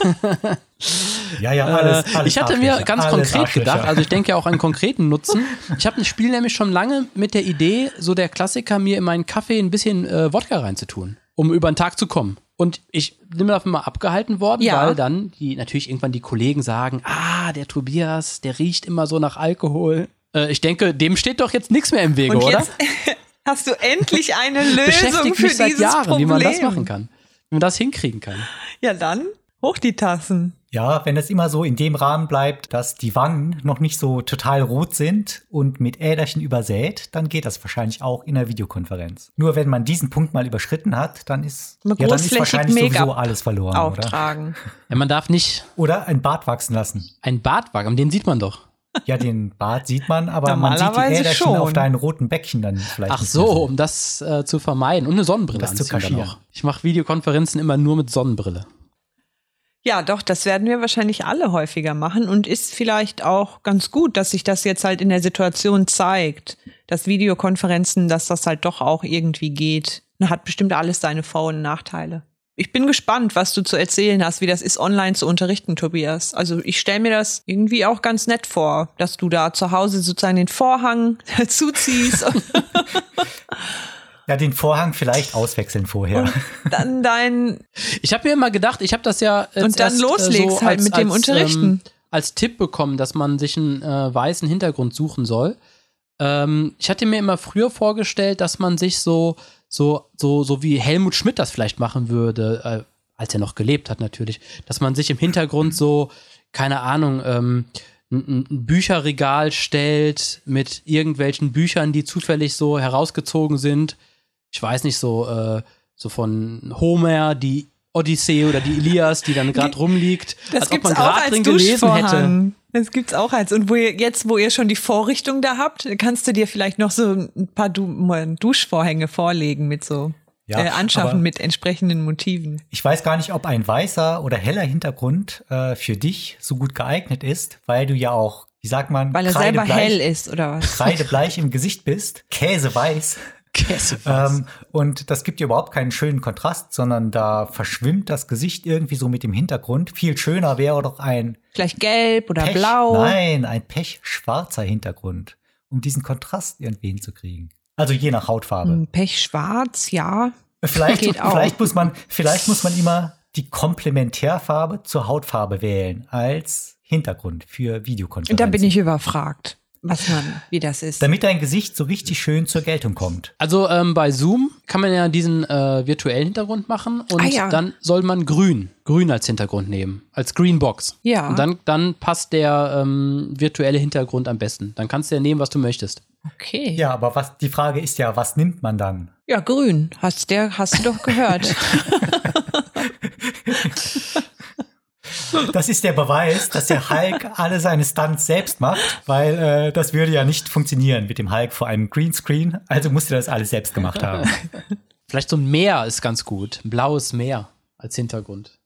Ja, ja, alles. Äh, alles ich hatte mir ganz konkret gedacht, also ich denke ja auch an konkreten Nutzen. Ich habe ein Spiel nämlich schon lange mit der Idee, so der Klassiker, mir in meinen Kaffee ein bisschen äh, Wodka reinzutun, um über den Tag zu kommen. Und ich bin davon mal abgehalten worden, ja. weil dann die natürlich irgendwann die Kollegen sagen, ah, der Tobias, der riecht immer so nach Alkohol. Äh, ich denke, dem steht doch jetzt nichts mehr im Wege, Und oder? [laughs] hast du endlich eine Lösung Beschäftigt für mich seit dieses Jahren, Problem. wie man das machen kann wenn man das hinkriegen kann. Ja, dann hoch die Tassen. Ja, wenn es immer so in dem Rahmen bleibt, dass die Wangen noch nicht so total rot sind und mit Äderchen übersät, dann geht das wahrscheinlich auch in der Videokonferenz. Nur wenn man diesen Punkt mal überschritten hat, dann ist, ja, dann ist wahrscheinlich sowieso alles verloren, auftragen. oder? Ja, man darf nicht. Oder ein Bart wachsen lassen. Ein Bart wachsen, den sieht man doch. Ja, den Bart sieht man, aber man sieht die Äderchen schon. auf deinen roten Bäckchen dann vielleicht. Ach so, um das äh, zu vermeiden. Und eine Sonnenbrille das zu kaschieren. Ich mache Videokonferenzen immer nur mit Sonnenbrille. Ja, doch, das werden wir wahrscheinlich alle häufiger machen und ist vielleicht auch ganz gut, dass sich das jetzt halt in der Situation zeigt, dass Videokonferenzen, dass das halt doch auch irgendwie geht. Hat bestimmt alles seine Vor- und Nachteile ich bin gespannt, was du zu erzählen hast, wie das ist, online zu unterrichten, Tobias. Also ich stelle mir das irgendwie auch ganz nett vor, dass du da zu Hause sozusagen den Vorhang [laughs] zuziehst. Ja, den Vorhang vielleicht auswechseln vorher. Und dann dein. Ich habe mir immer gedacht, ich habe das ja. und dann erst, loslegst so halt als, mit dem als, Unterrichten. Ähm, als Tipp bekommen, dass man sich einen äh, weißen Hintergrund suchen soll. Ähm, ich hatte mir immer früher vorgestellt, dass man sich so so, so, so wie Helmut Schmidt das vielleicht machen würde, äh, als er noch gelebt hat natürlich, dass man sich im Hintergrund so, keine Ahnung, ähm, ein, ein Bücherregal stellt mit irgendwelchen Büchern, die zufällig so herausgezogen sind. Ich weiß nicht, so, äh, so von Homer, die Odyssee oder die Ilias, die dann [laughs] gerade rumliegt, das als ob man gerade drin gelesen hätte. Das gibt's auch als. Und wo ihr jetzt, wo ihr schon die Vorrichtung da habt, kannst du dir vielleicht noch so ein paar du Duschvorhänge vorlegen mit so ja, äh, anschaffen mit entsprechenden Motiven. Ich weiß gar nicht, ob ein weißer oder heller Hintergrund äh, für dich so gut geeignet ist, weil du ja auch, wie sagt man, weil er selber hell ist oder was? Kreidebleich im Gesicht bist, [laughs] käseweiß. Ähm, und das gibt dir überhaupt keinen schönen Kontrast, sondern da verschwimmt das Gesicht irgendwie so mit dem Hintergrund. Viel schöner wäre doch ein vielleicht gelb oder Pech, blau. Nein, ein pechschwarzer Hintergrund, um diesen Kontrast irgendwie hinzukriegen. Also je nach Hautfarbe. Pechschwarz, ja. Vielleicht, vielleicht muss man, vielleicht muss man immer die Komplementärfarbe zur Hautfarbe wählen als Hintergrund für Videokonferenzen. Da bin ich überfragt was man, wie das ist. Damit dein Gesicht so richtig schön zur Geltung kommt. Also ähm, bei Zoom kann man ja diesen äh, virtuellen Hintergrund machen und ah, ja. dann soll man grün, grün als Hintergrund nehmen, als Greenbox. Ja. Und dann, dann passt der ähm, virtuelle Hintergrund am besten. Dann kannst du ja nehmen, was du möchtest. Okay. Ja, aber was die Frage ist ja, was nimmt man dann? Ja, grün. Hast, der, hast du doch gehört. [laughs] [laughs] Das ist der Beweis, dass der Hulk alle seine Stunts selbst macht, weil äh, das würde ja nicht funktionieren mit dem Hulk vor einem Greenscreen. Also musste das alles selbst gemacht haben. Vielleicht so ein Meer ist ganz gut. Ein blaues Meer als Hintergrund.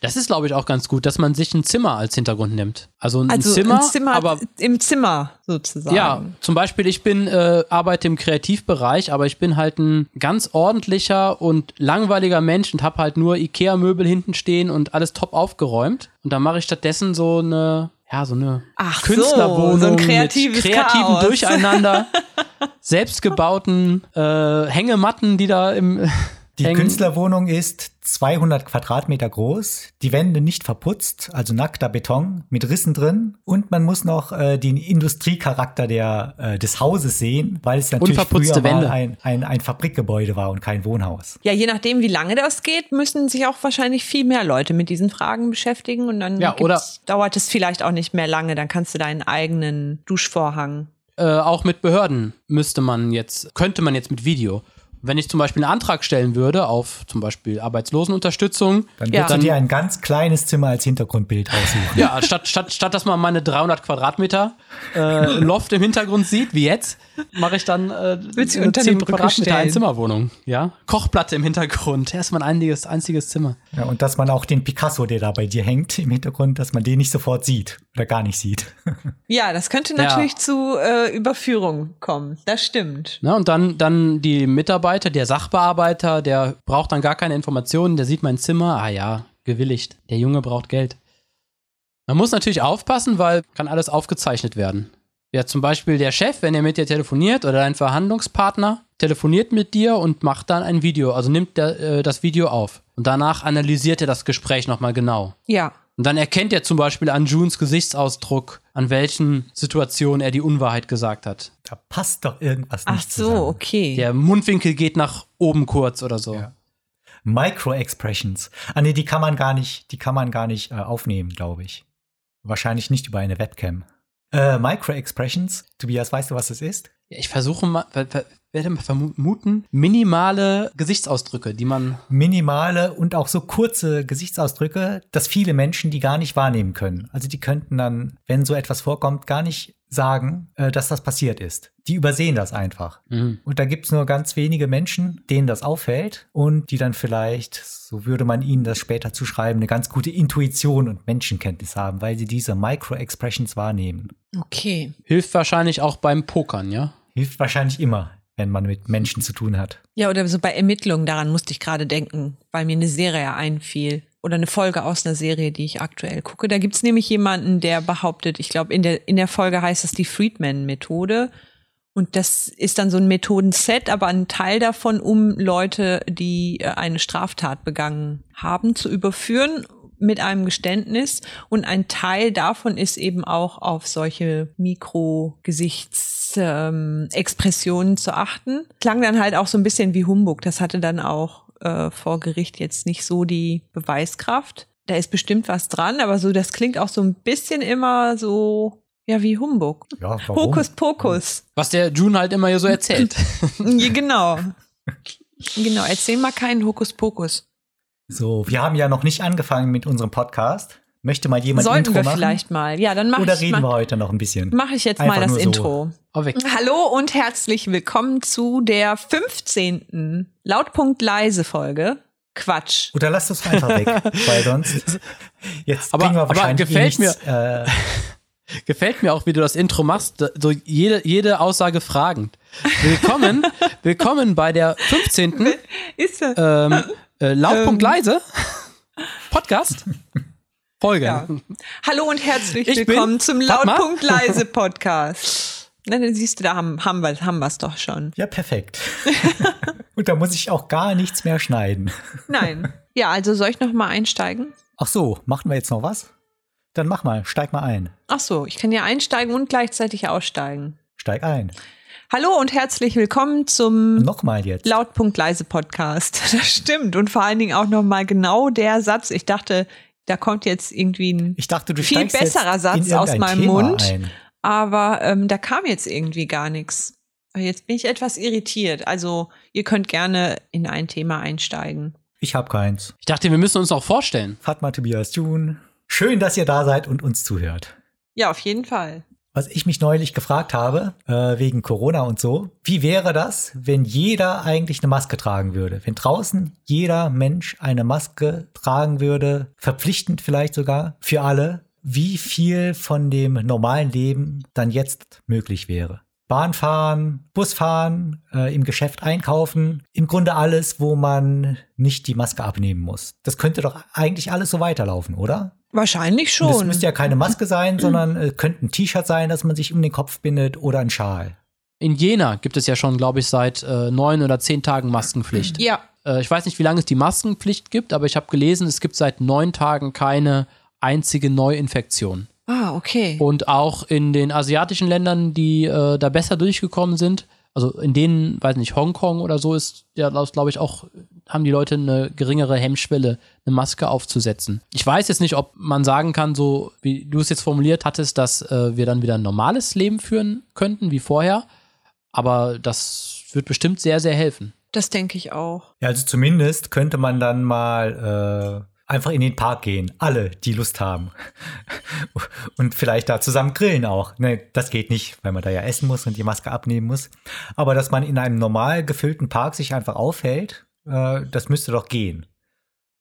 Das ist, glaube ich, auch ganz gut, dass man sich ein Zimmer als Hintergrund nimmt. Also ein also Zimmer, ein Zimmer aber im Zimmer sozusagen. Ja, zum Beispiel, ich bin äh, arbeite im Kreativbereich, aber ich bin halt ein ganz ordentlicher und langweiliger Mensch und habe halt nur Ikea-Möbel hinten stehen und alles top aufgeräumt. Und dann mache ich stattdessen so eine ja, so eine Ach Künstlerwohnung so, so ein kreativen Chaos. Durcheinander, [laughs] selbstgebauten äh, Hängematten, die da im die hängen. Künstlerwohnung ist 200 Quadratmeter groß, die Wände nicht verputzt, also nackter Beton mit Rissen drin. Und man muss noch äh, den Industriecharakter der, äh, des Hauses sehen, weil es natürlich früher mal ein, ein, ein Fabrikgebäude war und kein Wohnhaus. Ja, je nachdem, wie lange das geht, müssen sich auch wahrscheinlich viel mehr Leute mit diesen Fragen beschäftigen. Und dann ja, oder dauert es vielleicht auch nicht mehr lange. Dann kannst du deinen eigenen Duschvorhang äh, auch mit Behörden müsste man jetzt, könnte man jetzt mit Video Wenn ich zum Beispiel einen Antrag stellen würde auf zum Beispiel Arbeitslosenunterstützung, Dann Ja. würdest du dir ein ganz kleines Zimmer als Hintergrundbild aussuchen. ja, statt, statt, statt dass man meine 300 Quadratmeter äh, Loft im Hintergrund sieht, wie jetzt, mache ich dann äh, Willst eine unter eine 10 Brücke Quadratmeter? Einzimmerwohnung. Ja? Kochplatte im Hintergrund. [laughs] Erstmal ein einziges, einziges Zimmer. Ja, und dass man auch den Picasso, der da bei dir hängt im Hintergrund, dass man den nicht sofort sieht oder gar nicht sieht. [laughs] Ja, das könnte Ja. natürlich zu äh, Überführung kommen. Das stimmt. Ne, und dann, dann die Mitarbeiter, der Sachbearbeiter, der braucht dann gar keine Informationen, der sieht mein Zimmer, ah ja, gewilligt. Der Junge braucht Geld. Man muss natürlich aufpassen, weil kann alles aufgezeichnet werden. Ja, zum Beispiel der Chef, wenn er mit dir telefoniert oder dein Verhandlungspartner telefoniert mit dir und macht dann ein Video, also nimmt der, äh, das Video auf. Und danach analysiert er das Gespräch nochmal genau. Ja. Und dann erkennt er zum Beispiel an Junes Gesichtsausdruck, an welchen Situationen er die Unwahrheit gesagt hat. Da passt doch irgendwas Ach nicht so, zusammen. okay. Der Mundwinkel geht nach oben kurz oder so. Ja. Micro-Expressions. Ah nee, die kann man gar nicht, die kann man gar nicht äh, aufnehmen, glaube ich. Wahrscheinlich nicht über eine Webcam. Äh, Micro-Expressions, Tobias, weißt du, was das ist? Ja, Ich versuche mal, werde mal vermuten, minimale Gesichtsausdrücke, die man. Minimale und auch so kurze Gesichtsausdrücke, dass viele Menschen die gar nicht wahrnehmen können. Also die könnten dann, wenn so etwas vorkommt, gar nicht sagen, äh, dass das passiert ist. Die übersehen das einfach. Mhm. Und da gibt's nur ganz wenige Menschen, denen das auffällt und die dann vielleicht, so würde man ihnen das später zuschreiben, eine ganz gute Intuition und Menschenkenntnis haben, weil sie diese Micro-Expressions wahrnehmen. Okay. Hilft wahrscheinlich auch beim Pokern, ja? Hilft wahrscheinlich immer, wenn man mit Menschen zu tun hat. Ja, oder so bei Ermittlungen, daran musste ich gerade denken, weil mir eine Serie einfiel. Oder eine Folge aus einer Serie, die ich aktuell gucke. Da gibt's nämlich jemanden, der behauptet, ich glaube, in der, in der Folge heißt es die Friedman-Methode. Und das ist dann so ein Methodenset, aber ein Teil davon, um Leute, die äh, eine Straftat begangen haben, zu überführen mit einem Geständnis. Und ein Teil davon ist eben auch auf solche Mikro-Gesichtsexpressionen ähm, Expressionen zu achten. Klang dann halt auch so ein bisschen wie Humbug. Das hatte dann auch äh, vor Gericht jetzt nicht so die Beweiskraft. Da ist bestimmt was dran, aber so, das klingt auch so ein bisschen immer so, ja, wie Humbug. Ja, warum? Hokus Pokus. Was der June halt immer hier so erzählt. [laughs] Genau. Genau, erzähl mal keinen Hokuspokus. So, wir haben ja noch nicht angefangen mit unserem Podcast. Möchte mal jemand Sollten Intro wir machen? vielleicht mal. Ja, dann mache Oder ich, reden wir mal, heute noch ein bisschen? mach ich jetzt Einfach mal das so. Intro. Oh, weg. Hallo und herzlich willkommen zu der 15. Lautpunkt leise Folge. Quatsch. Oder lass das einfach weg, [laughs] weil sonst jetzt Aber- kriegen wir aber wahrscheinlich gefällt eh nichts, äh, [laughs] Gefällt mir auch, wie du das Intro machst. So jede, jede Aussage fragend. Willkommen, [laughs] willkommen bei der 15. Ist er? Ähm, äh, Lautpunkt leise Podcast Folge. Ja. Hallo und herzlich Ich willkommen zum. Lautpunkt [laughs] leise Podcast. Na, dann siehst du, da haben, haben wir haben wir's doch schon. ja, perfekt. [laughs] Und da muss ich auch gar nichts mehr schneiden. Nein. Ja, also soll ich noch mal einsteigen? Ach so, machen wir jetzt noch was? Dann mach mal, steig mal ein. Ach so, ich kann ja einsteigen und gleichzeitig aussteigen. Steig ein. Hallo und herzlich willkommen zum Nochmal jetzt. Lautpunkt leise Podcast. [laughs] Das stimmt und vor allen Dingen auch noch mal genau der Satz. Ich dachte, da kommt jetzt irgendwie ein Ich dachte, du viel besserer Satz aus meinem Thema Mund. Ein. aber ähm, da kam jetzt irgendwie gar nichts. Jetzt bin ich etwas irritiert. Also ihr könnt gerne in ein Thema einsteigen. Ich hab keins. Ich dachte, wir müssen uns auch vorstellen. Fatma Tobias June. Schön, dass ihr da seid und uns zuhört. Ja, auf jeden Fall. Was ich mich neulich gefragt habe, äh, wegen Corona und so, wie wäre das, wenn jeder eigentlich eine Maske tragen würde? Wenn draußen jeder Mensch eine Maske tragen würde, verpflichtend vielleicht sogar für alle, wie viel von dem normalen Leben dann jetzt möglich wäre? Bahn fahren, Bus fahren, äh, im Geschäft einkaufen, im Grunde alles, wo man nicht die Maske abnehmen muss. Das könnte doch eigentlich alles so weiterlaufen, oder? Wahrscheinlich Und Das schon. müsste ja keine Maske sein, sondern äh, könnte ein T-Shirt sein, das man sich um den Kopf bindet oder ein Schal. In Jena gibt es ja schon, glaube ich, seit äh, neun oder zehn Tagen Maskenpflicht. ja, Äh, ich weiß nicht, wie lange es die Maskenpflicht gibt, aber ich habe gelesen, es gibt seit neun Tagen keine einzige Neuinfektion. ah, okay. Und auch in den asiatischen Ländern, die äh, da besser durchgekommen sind, also in denen, weiß nicht, Hongkong oder so ist, ja, glaube ich, auch, haben die Leute eine geringere Hemmschwelle, eine Maske aufzusetzen. Ich weiß jetzt nicht, ob man sagen kann, so wie du es jetzt formuliert hattest, dass äh, wir dann wieder ein normales Leben führen könnten wie vorher, aber das wird bestimmt sehr, sehr helfen. Das denke ich auch. Ja, also zumindest könnte man dann mal äh, einfach in den Park gehen. Alle, die Lust haben. [laughs] und vielleicht da zusammen grillen auch. Ne, das geht nicht, weil man da ja essen muss und die Maske abnehmen muss. Aber dass man in einem normal gefüllten Park sich einfach aufhält, äh, das müsste doch gehen.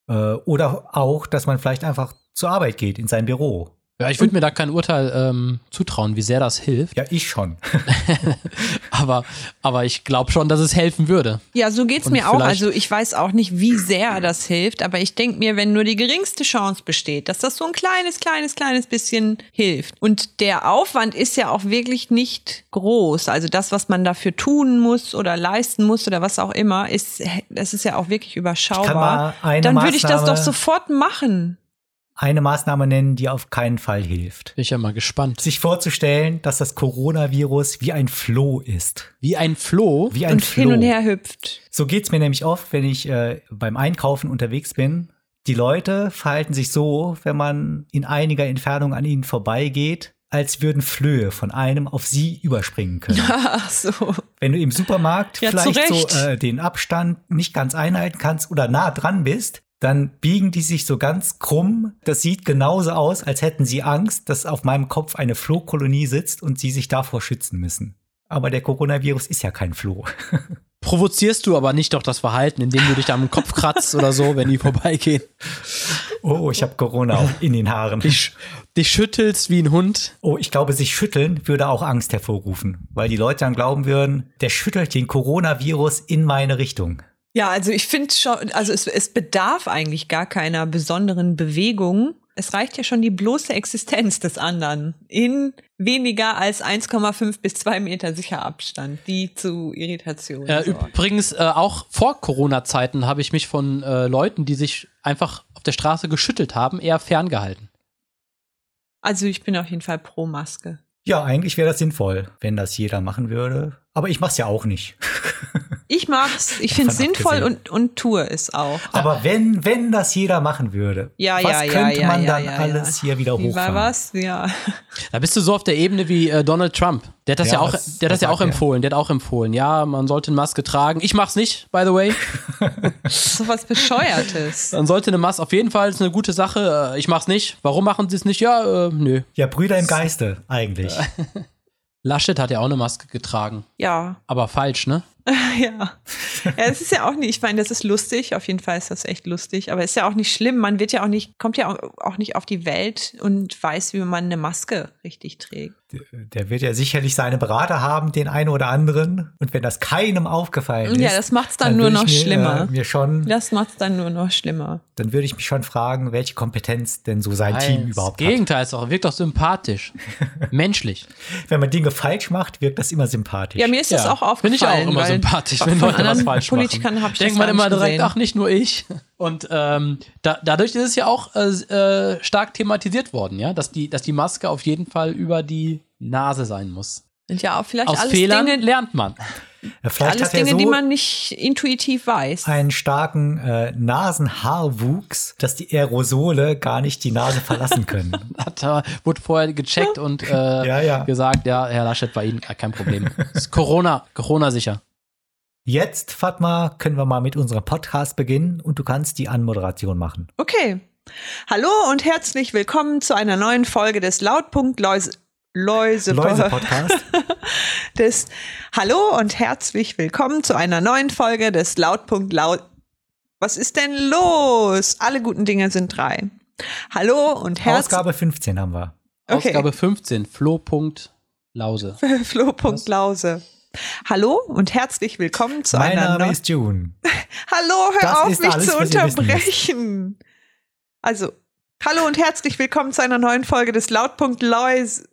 Äh, oder auch, dass man vielleicht einfach zur Arbeit geht, in sein Büro. Ja, ich würde mir da kein Urteil ähm, zutrauen, wie sehr das hilft. Ja, ich schon. [laughs] [laughs] aber, aber ich glaube schon, dass es helfen würde. Ja, so geht's Und mir auch. Also ich weiß auch nicht, wie sehr das hilft, aber ich denke mir, wenn nur die geringste Chance besteht, dass das so ein kleines, kleines, kleines bisschen hilft. Und der Aufwand ist ja auch wirklich nicht groß. Also das, was man dafür tun muss oder leisten muss oder was auch immer, ist, das ist ja auch wirklich überschaubar. Dann würde ich das doch sofort machen eine Maßnahme nennen, die auf keinen Fall hilft. Bin ich ja mal gespannt. Sich vorzustellen, dass das Coronavirus wie ein Floh ist. Wie ein Floh? Wie ein und Floh. hin und her hüpft. So geht's mir nämlich oft, wenn ich äh, beim Einkaufen unterwegs bin. Die Leute verhalten sich so, wenn man in einiger Entfernung an ihnen vorbeigeht, als würden Flöhe von einem auf sie überspringen können. [laughs] Ach so. Wenn du im Supermarkt ja, vielleicht so äh, den Abstand nicht ganz einhalten kannst oder nah dran bist, dann biegen die sich so ganz krumm. Das sieht genauso aus, als hätten sie Angst, dass auf meinem Kopf eine Flohkolonie sitzt und sie sich davor schützen müssen. Aber der Coronavirus ist ja kein Floh. [laughs] Provozierst du aber nicht doch das Verhalten, indem du dich am Kopf kratzt oder so, wenn die vorbeigehen. Oh, ich habe Corona in den Haaren. Dich, dich schüttelst wie ein Hund. Oh, ich glaube, sich schütteln würde auch Angst hervorrufen, weil die Leute dann glauben würden, der schüttelt den Coronavirus in meine Richtung. Ja, also ich finde schon, also es, es bedarf eigentlich gar keiner besonderen Bewegung. Es reicht ja schon die bloße Existenz des anderen in weniger als 1,5 bis 2 Meter sicher Abstand, die zu Irritationen. Äh, übrigens, äh, auch vor Corona-Zeiten habe ich mich von äh, Leuten, die sich einfach auf der Straße geschüttelt haben, eher ferngehalten. Also ich bin auf jeden Fall pro Maske. Ja, eigentlich wäre das sinnvoll, wenn das jeder machen würde. Aber ich mach's ja auch nicht. [laughs] Ich mag's, ich finde es sinnvoll und, und tue es auch. Aber wenn, wenn das jeder machen würde, ja, was ja, könnte ja, man ja, dann alles hier wieder hochfahren? was? Ja. Da bist du so auf der Ebene wie äh, Donald Trump. Der hat das ja, auch, was, der hat das ja auch empfohlen. Der hat auch empfohlen. Ja, man sollte eine Maske tragen. Ich mach's nicht, by the way. so was Bescheuertes. Man sollte eine Maske, auf jeden Fall ist eine gute Sache. Äh, ich mach's nicht. Warum machen sie es nicht? Ja, äh, nö. Ja, Brüder im Geiste, eigentlich. [laughs] Laschet hat ja auch eine Maske getragen. Ja. Aber falsch, ne? [laughs] ja. ja, es ist ja auch nicht, ich meine, das ist lustig, auf jeden Fall ist das echt lustig, aber es ist ja auch nicht schlimm, man wird ja auch nicht, kommt ja auch nicht auf die Welt und weiß, wie man eine Maske richtig trägt der wird ja sicherlich seine Berater haben, den einen oder anderen. Und wenn das keinem aufgefallen ist. Ja, das macht's dann, dann nur noch mir, schlimmer. Äh, mir schon, das macht's dann nur noch schlimmer. Dann würde ich mich schon fragen, welche Kompetenz denn so sein Nein, Team überhaupt Gegenteil hat. Gegenteil ist auch, wirkt doch sympathisch. [laughs] Menschlich. Wenn man Dinge falsch macht, wirkt das immer sympathisch. Ja, mir ist das auch aufgefallen. Finde ich auch immer sympathisch, wenn Leute was falsch Politikern machen. Hab ich Denkt man immer direkt, gesehen. ach, nicht nur ich. Und ähm, da, dadurch ist es ja auch äh, äh, stark thematisiert worden, ja, dass die, dass die Maske auf jeden Fall über die Nase sein muss. Sind ja auch vielleicht Aus alles Fehlern Dinge, lernt man. Ja, vielleicht alles Dinge, so die man nicht intuitiv weiß. Einen starken äh, Nasenhaarwuchs, dass die Aerosole gar nicht die Nase verlassen können. [laughs] Hat, äh, wurde vorher gecheckt und äh, ja, ja. gesagt, ja, Herr Laschet, bei Ihnen kein Problem. ist Corona, Corona sicher. Jetzt, Fatma, können wir mal mit unserem Podcast beginnen und du kannst die Anmoderation machen. Okay. Hallo und herzlich willkommen zu einer neuen Folge des Lautpunkt Läuse, Läuse, Läuse Podcast. [laughs] des Hallo und herzlich willkommen zu einer neuen Folge des Lautpunkt Laut. Was ist denn los? Alle guten Dinge sind drei. Hallo und herzlich. Ausgabe 15 haben wir. Okay. Ausgabe 15, Flo.lause. Flo.lause. Hallo und herzlich willkommen zu mein einer Name ist June. [laughs] Hallo, hör das auf mich alles, zu unterbrechen. Also, hallo und herzlich willkommen zu einer neuen Folge des Lautpunkt Läuse.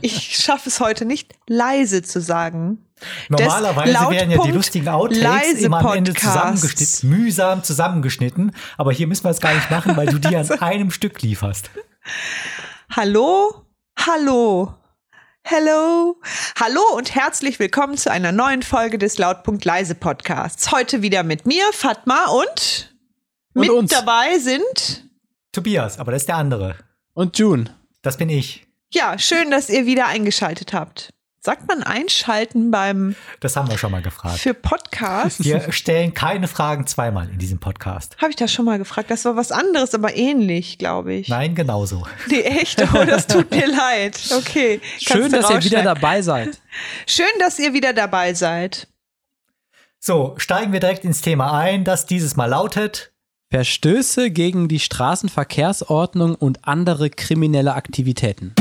Ich schaffe es heute nicht, leise zu sagen. Normalerweise werden ja die lustigen Outtakes immer am Ende zusammengeschnitten, mühsam zusammengeschnitten. Aber hier müssen wir es gar nicht machen, weil du die an [laughs] einem Stück lieferst. Hallo, hallo, Hello. Hallo und herzlich willkommen zu einer neuen Folge des Lautpunkt Leise Podcasts. Heute wieder mit mir, Fatma und, und mit uns. dabei sind Tobias, aber das ist der andere. Und June. Das bin ich. Ja, schön, dass ihr wieder eingeschaltet habt. Sagt man einschalten beim Das haben wir schon mal gefragt. für Podcasts? Wir stellen keine Fragen zweimal in diesem Podcast. Habe ich das schon mal gefragt? Das war was anderes, aber ähnlich, glaube ich. Nein, genauso. Nee, echt? Oh, das tut mir [laughs] leid. Okay. Schön, dass ihr wieder dabei seid. Schön, dass ihr wieder dabei seid. So, steigen wir direkt ins Thema ein, das dieses Mal lautet. Verstöße gegen die Straßenverkehrsordnung und andere kriminelle Aktivitäten.